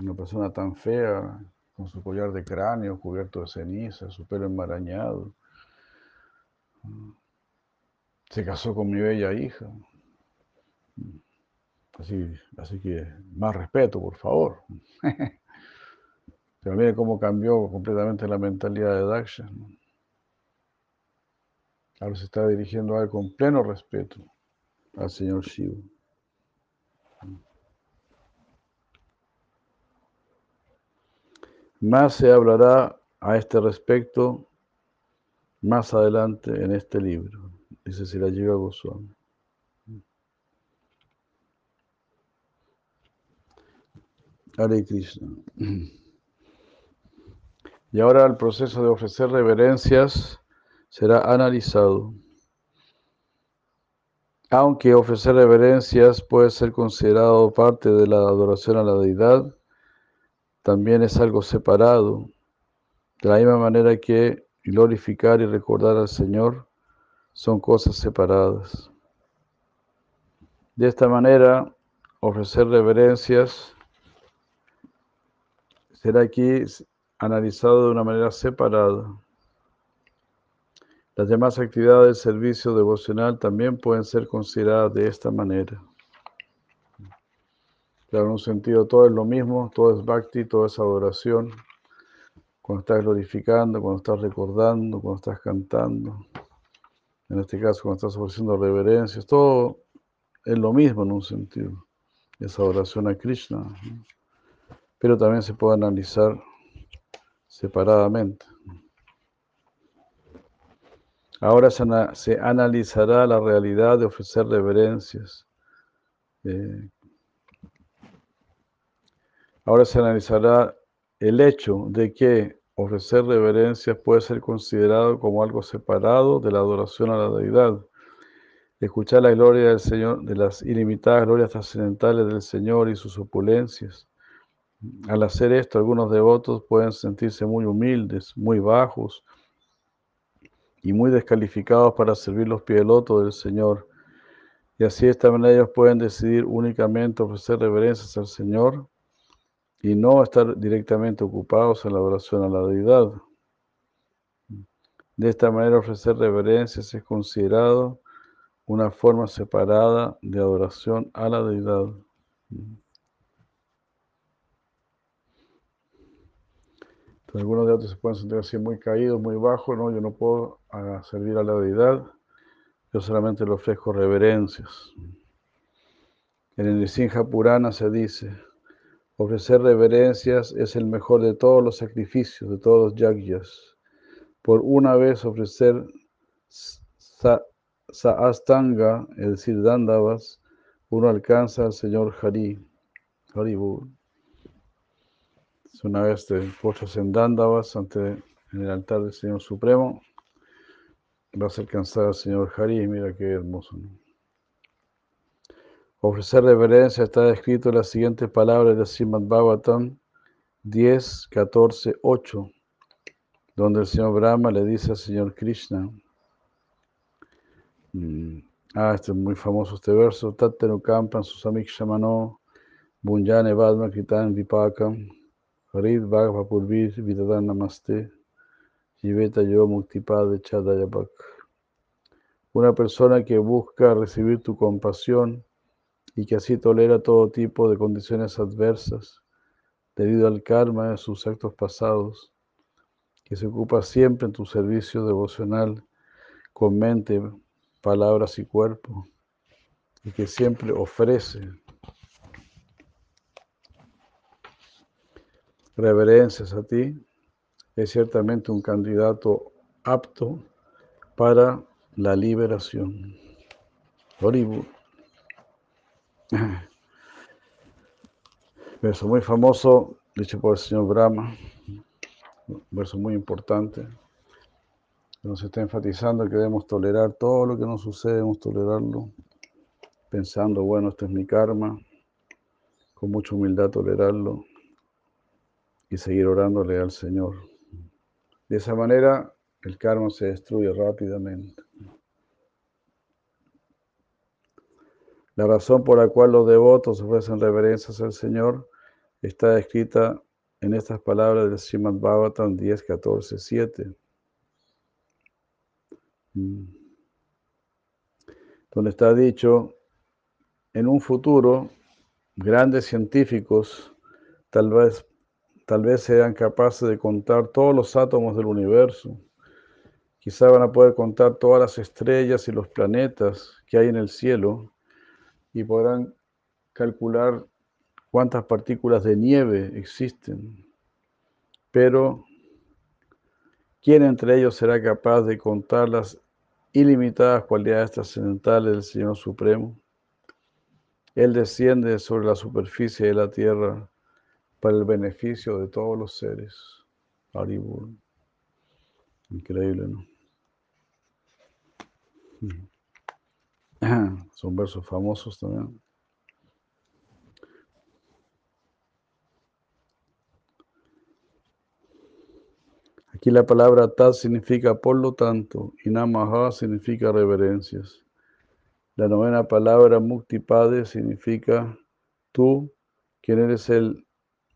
Una persona tan fea, con su collar de cráneo cubierto de ceniza, su pelo enmarañado se casó con mi bella hija. Así, así que más respeto, por favor. Pero mire cómo cambió completamente la mentalidad de Daksha. Ahora se está dirigiendo a él con pleno respeto al señor Shiva. Más se hablará a este respecto más adelante en este libro. Dice si la llega Goswami. Hare Krishna. Y ahora el proceso de ofrecer reverencias será analizado. Aunque ofrecer reverencias puede ser considerado parte de la adoración a la deidad, también es algo separado. De la misma manera que glorificar y recordar al Señor son cosas separadas. De esta manera, ofrecer reverencias será aquí analizado de una manera separada. Las demás actividades del servicio devocional también pueden ser consideradas de esta manera. Claro, en un sentido todo es lo mismo, todo es bhakti, todo es adoración. Cuando estás glorificando, cuando estás recordando, cuando estás cantando. En este caso, cuando estás ofreciendo reverencias, todo es lo mismo en un sentido. Es adoración a Krishna. Pero también se puede analizar separadamente. Ahora se, analizará la realidad de ofrecer reverencias. Eh, ahora se analizará el hecho de que ofrecer reverencias puede ser considerado como algo separado de la adoración a la deidad. Escuchar la gloria del Señor, de las ilimitadas glorias trascendentales del Señor y sus opulencias. Al hacer esto, algunos devotos pueden sentirse muy humildes, muy bajos, y muy descalificados para servir los pielotos del Señor. Y así de esta manera ellos pueden decidir únicamente ofrecer reverencias al Señor y no estar directamente ocupados en la adoración a la deidad. De esta manera ofrecer reverencias es considerado una forma separada de adoración a la deidad. Algunos de otros se pueden sentir así muy caídos, muy bajos, no, yo no puedo ah, servir a la deidad, yo solamente le ofrezco reverencias. En el Nisinja Purana se dice, ofrecer reverencias es el mejor de todos los sacrificios, de todos los yagyas. Por una vez ofrecer saastanga, es decir, dandavas, uno alcanza al Señor Hari, Haribur una vez te postras en Dándavas ante en el altar del Señor Supremo, vas a alcanzar al Señor Hari, mira qué hermoso. Ofrecer reverencia está escrito en las siguientes palabras de Srimad Bhagavatam 10, 14, 8, donde el Señor Brahma le dice al Señor Krishna, mm, ah, este es muy famoso este verso, Tattenu Kampan Susamik Shamano, Bunyane Vadma Kitan Vipakam, Harid Bhagava Purvir Namaste Jiveta Yo Muktipad Chadayapak. Una persona que busca recibir tu compasión y que así tolera todo tipo de condiciones adversas debido al karma de sus actos pasados, que se ocupa siempre en tu servicio devocional con mente, palabras y cuerpo, y que siempre ofrece reverencias a ti, es ciertamente un candidato apto para la liberación. Oribu. Verso muy famoso, dicho por el señor Brahma, verso muy importante. Nos está enfatizando que debemos tolerar todo lo que nos sucede, debemos tolerarlo, pensando, bueno, este es mi karma, con mucha humildad tolerarlo y seguir orándole al Señor. De esa manera el karma se destruye rápidamente. La razón por la cual los devotos ofrecen reverencias al Señor está escrita en estas palabras del Srimad Bhagavatam 10, 14, 7. Donde está dicho, en un futuro, grandes científicos tal vez Tal vez sean capaces de contar todos los átomos del universo. Quizá van a poder contar todas las estrellas y los planetas que hay en el cielo y podrán calcular cuántas partículas de nieve existen. Pero, ¿quién entre ellos será capaz de contar las ilimitadas cualidades trascendentales del Señor Supremo? Él desciende sobre la superficie de la tierra para el beneficio de todos los seres. Haribol. Increíble, ¿no? Son versos famosos también. Aquí la palabra tat significa por lo tanto y namaha significa reverencias. La novena palabra muktipade significa tú, quien eres el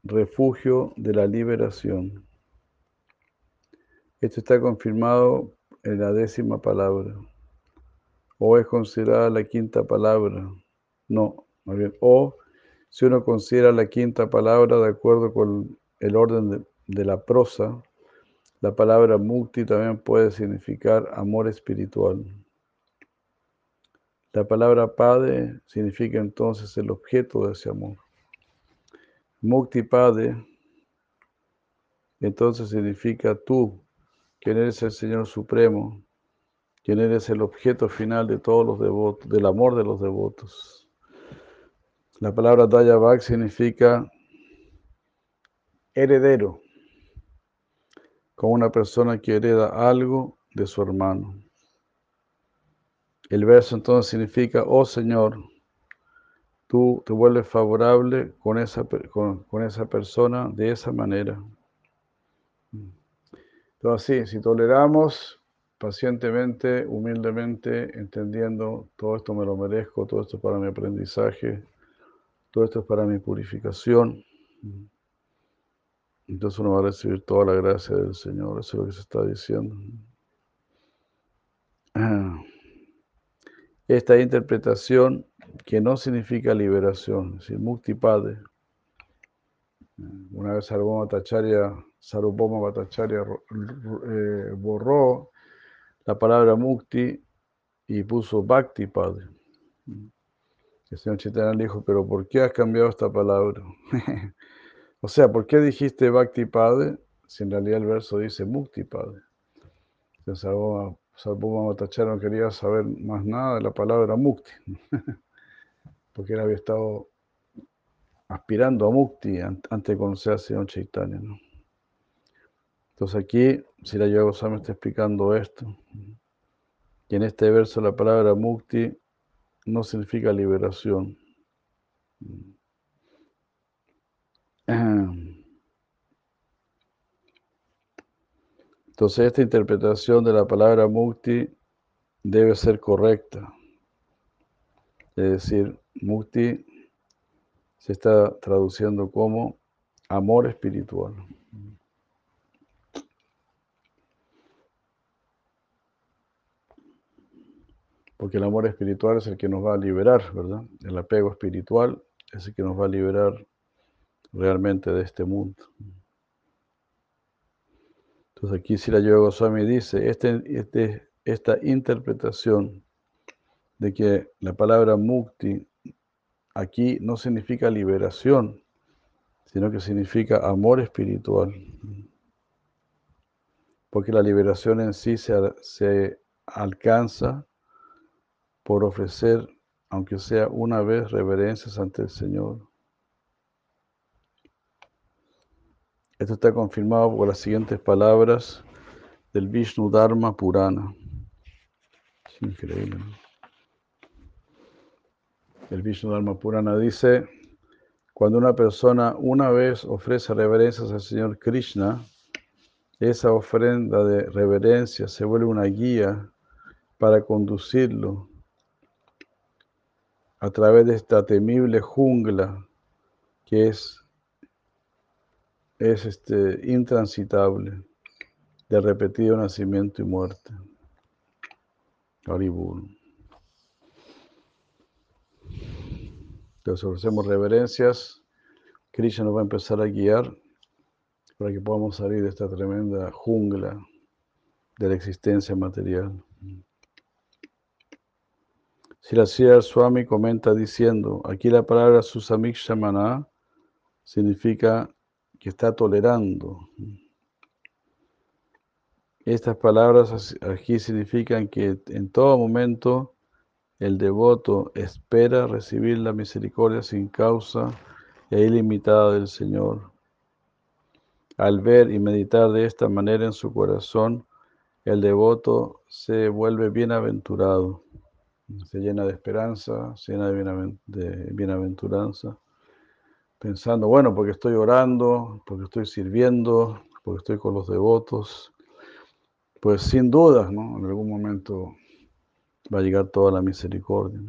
refugio de la liberación. Esto está confirmado en la décima palabra. O es considerada la quinta palabra. No, más bien, o si uno considera la quinta palabra de acuerdo con el orden de, la prosa, la palabra mukti también puede significar amor espiritual. La palabra pade significa entonces el objeto de ese amor. Mukti pade entonces significa tú, quien eres el Señor Supremo, quien eres el objeto final de todos los devotos, del amor de los devotos. La palabra Dayabak significa heredero como una persona que hereda algo de su hermano. El verso entonces significa, oh Señor, tú te vuelves favorable con esa, con, esa persona de esa manera. Entonces, si toleramos pacientemente, humildemente, entendiendo, todo esto me lo merezco, todo esto es para mi aprendizaje, todo esto es para mi purificación. Entonces uno va a recibir toda la gracia del Señor, eso es lo que se está diciendo. Esta interpretación que no significa liberación, es decir, muktipade. Una vez Sarvoma Tacharya, Sarupoma Bhattacharya eh, borró la palabra mukti y puso bhakti padre. El señor le dijo, pero ¿por qué has cambiado esta palabra? O sea, ¿por qué dijiste Bhakti Padre si en realidad el verso dice Mukti Padre? Entonces, Sarvabhauma Matachara no quería saber más nada de la palabra Mukti, porque él había estado aspirando a Mukti antes de conocer al Señor Chaitanya. Entonces aquí, si la Yoga Goswami está explicando esto, y en este verso la palabra Mukti no significa liberación. Entonces esta interpretación de la palabra mukti debe ser correcta. Es decir, mukti se está traduciendo como amor espiritual. Porque el amor espiritual es el que nos va a liberar, ¿verdad? El apego espiritual es el que nos va a liberar realmente de este mundo. Entonces aquí si la Yoga Goswami dice, este, este, esta interpretación de que la palabra mukti aquí no significa liberación, sino que significa amor espiritual. Porque la liberación en sí se, se alcanza por ofrecer, aunque sea una vez, reverencias ante el Señor. Esto está confirmado por las siguientes palabras del Vishnu Dharma Purana. Es increíble. El Vishnu Dharma Purana dice, cuando una persona una vez ofrece reverencias al Señor Krishna, esa ofrenda de reverencia se vuelve una guía para conducirlo a través de esta temible jungla que es es este, intransitable de repetido nacimiento y muerte. Entonces ofrecemos reverencias. Krishna nos va a empezar a guiar para que podamos salir de esta tremenda jungla de la existencia material. Si la Sri Swami comenta diciendo, aquí la palabra Susamik Shamana significa que está tolerando. Estas palabras aquí significan que en todo momento el devoto espera recibir la misericordia sin causa e ilimitada del Señor. Al ver y meditar de esta manera en su corazón, el devoto se vuelve bienaventurado, se llena de esperanza, se llena de bienaventuranza, pensando, bueno, porque estoy orando, porque estoy sirviendo, porque estoy con los devotos, pues sin dudas, ¿no? En algún momento va a llegar toda la misericordia.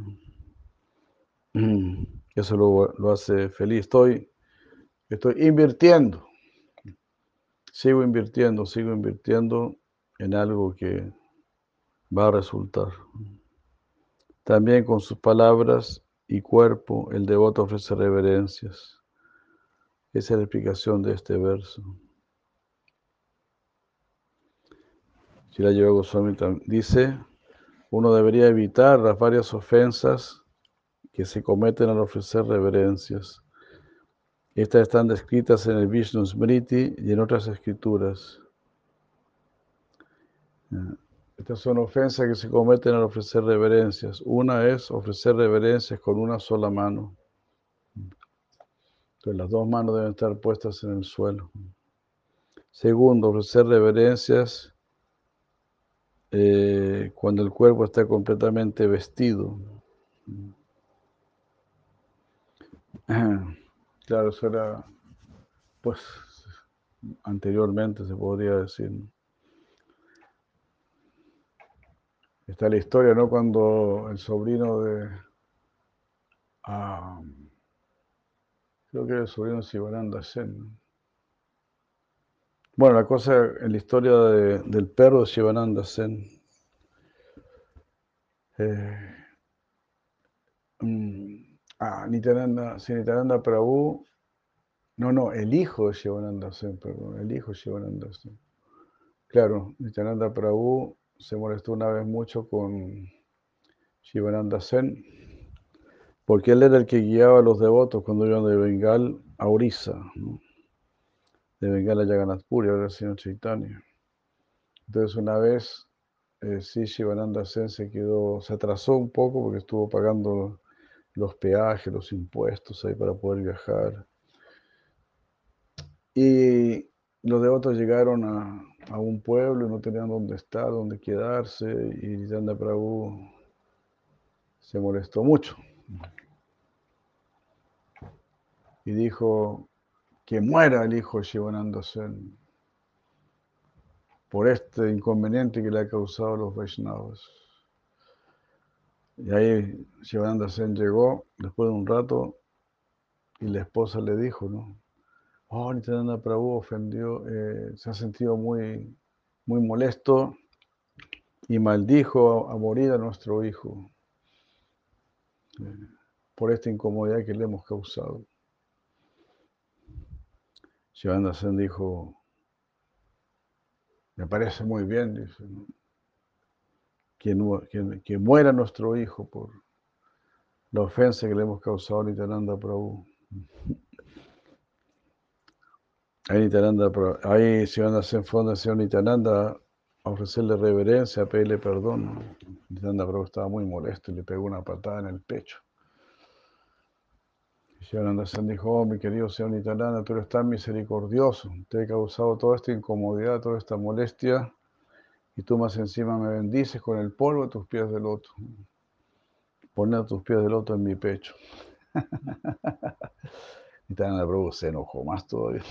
Eso lo, hace feliz. Estoy, estoy invirtiendo. Sigo invirtiendo, sigo invirtiendo en algo que va a resultar. También con sus palabras y cuerpo, el devoto ofrece reverencias. Esa es la explicación de este verso. la Yoga Goswami dice, uno debería evitar las varias ofensas que se cometen al ofrecer reverencias. Estas están descritas en el Vishnu Smriti y en otras escrituras. Estas son ofensas que se cometen al ofrecer reverencias. Una es ofrecer reverencias con una sola mano. Entonces las dos manos deben estar puestas en el suelo. Segundo, ofrecer reverencias eh, cuando el cuerpo está completamente vestido. Claro, eso era, pues, anteriormente se podría decir. Está la historia, ¿no? Cuando el sobrino de, ah, creo que era el sobrino de Sivananda Sen. Bueno, la cosa en la historia del perro de Shivananda Sen. Eh, mm, Ah, Nityananda, sí, Nityananda Prabhu. No, no, el hijo de Shivananda Sen, perdón, el hijo de Shivananda Sen. Claro, Nityananda Prabhu se molestó una vez mucho con Shivananda Sen, porque él era el que guiaba a los devotos cuando iban de Bengal a Orissa, de Bengal a Jagannath Puri, ahora el señor Chaitanya. Entonces una vez, eh, sí, Shivananda Sen se quedó, se atrasó un poco porque estuvo pagando los peajes, los impuestos ahí para poder viajar. Y los devotos llegaron a, un pueblo y no tenían dónde estar, dónde quedarse, y Yanda Prabhu se molestó mucho. Y dijo que muera el hijo Shivananda Sen por este inconveniente que le ha causado a los Vaishnavas. Y ahí Shivananda Sen llegó después de un rato y la esposa le dijo, ¿no? Oh, Prabhu ofendió, eh, se ha sentido muy, muy molesto y maldijo a, morir a nuestro hijo eh, por esta incomodidad que le hemos causado. Shivananda Sen dijo, me parece muy bien, dice, ¿no? que, muera nuestro hijo por la ofensa que le hemos causado a Nityananda Prabhu. Ahí Nityananda, ahí se van a hacer fondo al señor Nityananda a ofrecerle reverencia, a pedirle perdón. Nityananda Prabhu estaba muy molesto y le pegó una patada en el pecho. Sen dijo, mi querido señor Nityananda, tú eres tan misericordioso, te he causado toda esta incomodidad, toda esta molestia, y tú más encima me bendices con el polvo de tus pies de loto. Poner tus pies de loto en mi pecho. la Prabhu se enojó más todavía.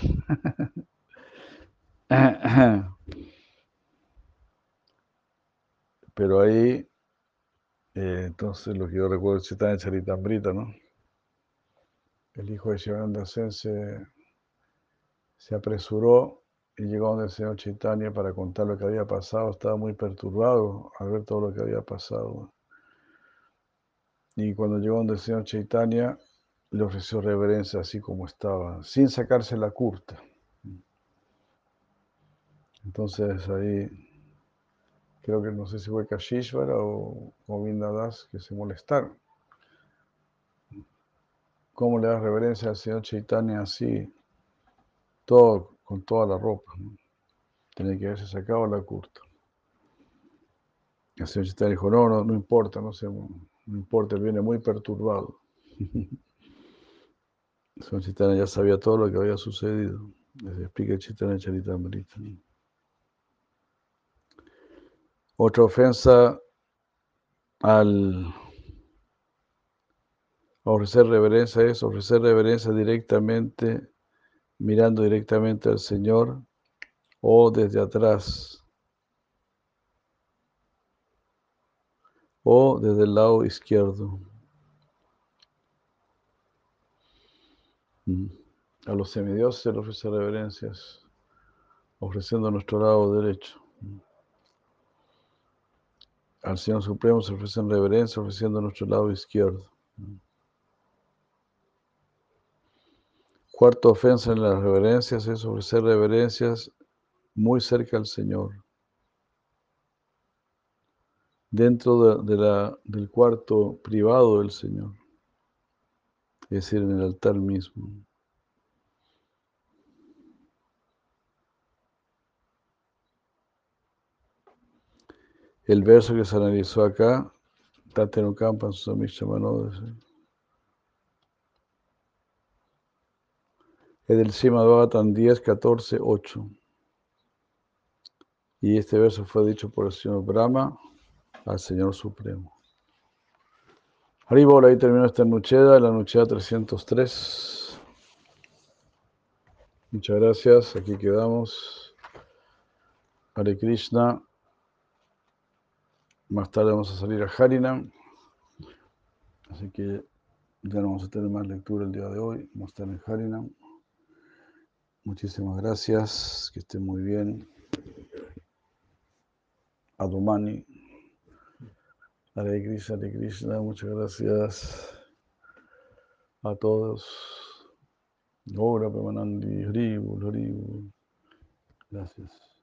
Pero ahí, eh, entonces lo que yo recuerdo es en Charitambrita, ¿no? El hijo de Shivananda Sen se, se apresuró y llegó donde el señor Chaitanya para contar lo que había pasado. Estaba muy perturbado al ver todo lo que había pasado. Y cuando llegó donde el señor Chaitanya, le ofreció reverencia así como estaba, sin sacarse la curta. Entonces ahí, creo que no sé si fue Kashishvara o Govinda Das que se molestaron. ¿Cómo le das reverencia al señor Chaitanya así? Todo con toda la ropa. Tenía que haberse sacado la curta. El señor Chitán dijo, no, no, no importa, no, sé, no importa, viene muy perturbado. El señor Chitán ya sabía todo lo que había sucedido. Les explica Chaitanya Charitamrita. Otra ofensa al ofrecer reverencia es ofrecer reverencia directamente, mirando directamente al Señor o desde atrás o desde el lado izquierdo. Mm. A los semidioses se les ofrece reverencias, ofreciendo nuestro lado derecho. Mm. Al Señor Supremo se ofrecen reverencias, ofreciendo nuestro lado izquierdo. Mm. Cuarta ofensa en las reverencias es ofrecer reverencias muy cerca al Señor. Dentro de, la, del cuarto privado del Señor. Es decir, en el altar mismo. El verso que se analizó acá, Tatenukampa Susamisha Manodes. Es del Sima Bhavatan 10, 14, 8. Y este verso fue dicho por el Señor Brahma al Señor Supremo. Haribol, ahí terminó esta Nucheda, la Nucheda 303. Muchas gracias, aquí quedamos. Hare Krishna. Más tarde vamos a salir a Harinam. Así que ya no vamos a tener más lectura el día de hoy. Vamos a estar en Harinam. Muchísimas gracias, que estén muy bien. Adumani. Hare Krishna, Hare Krishna, muchas gracias a todos. Ahora, Premanandi, Haribul, Haribul. Gracias.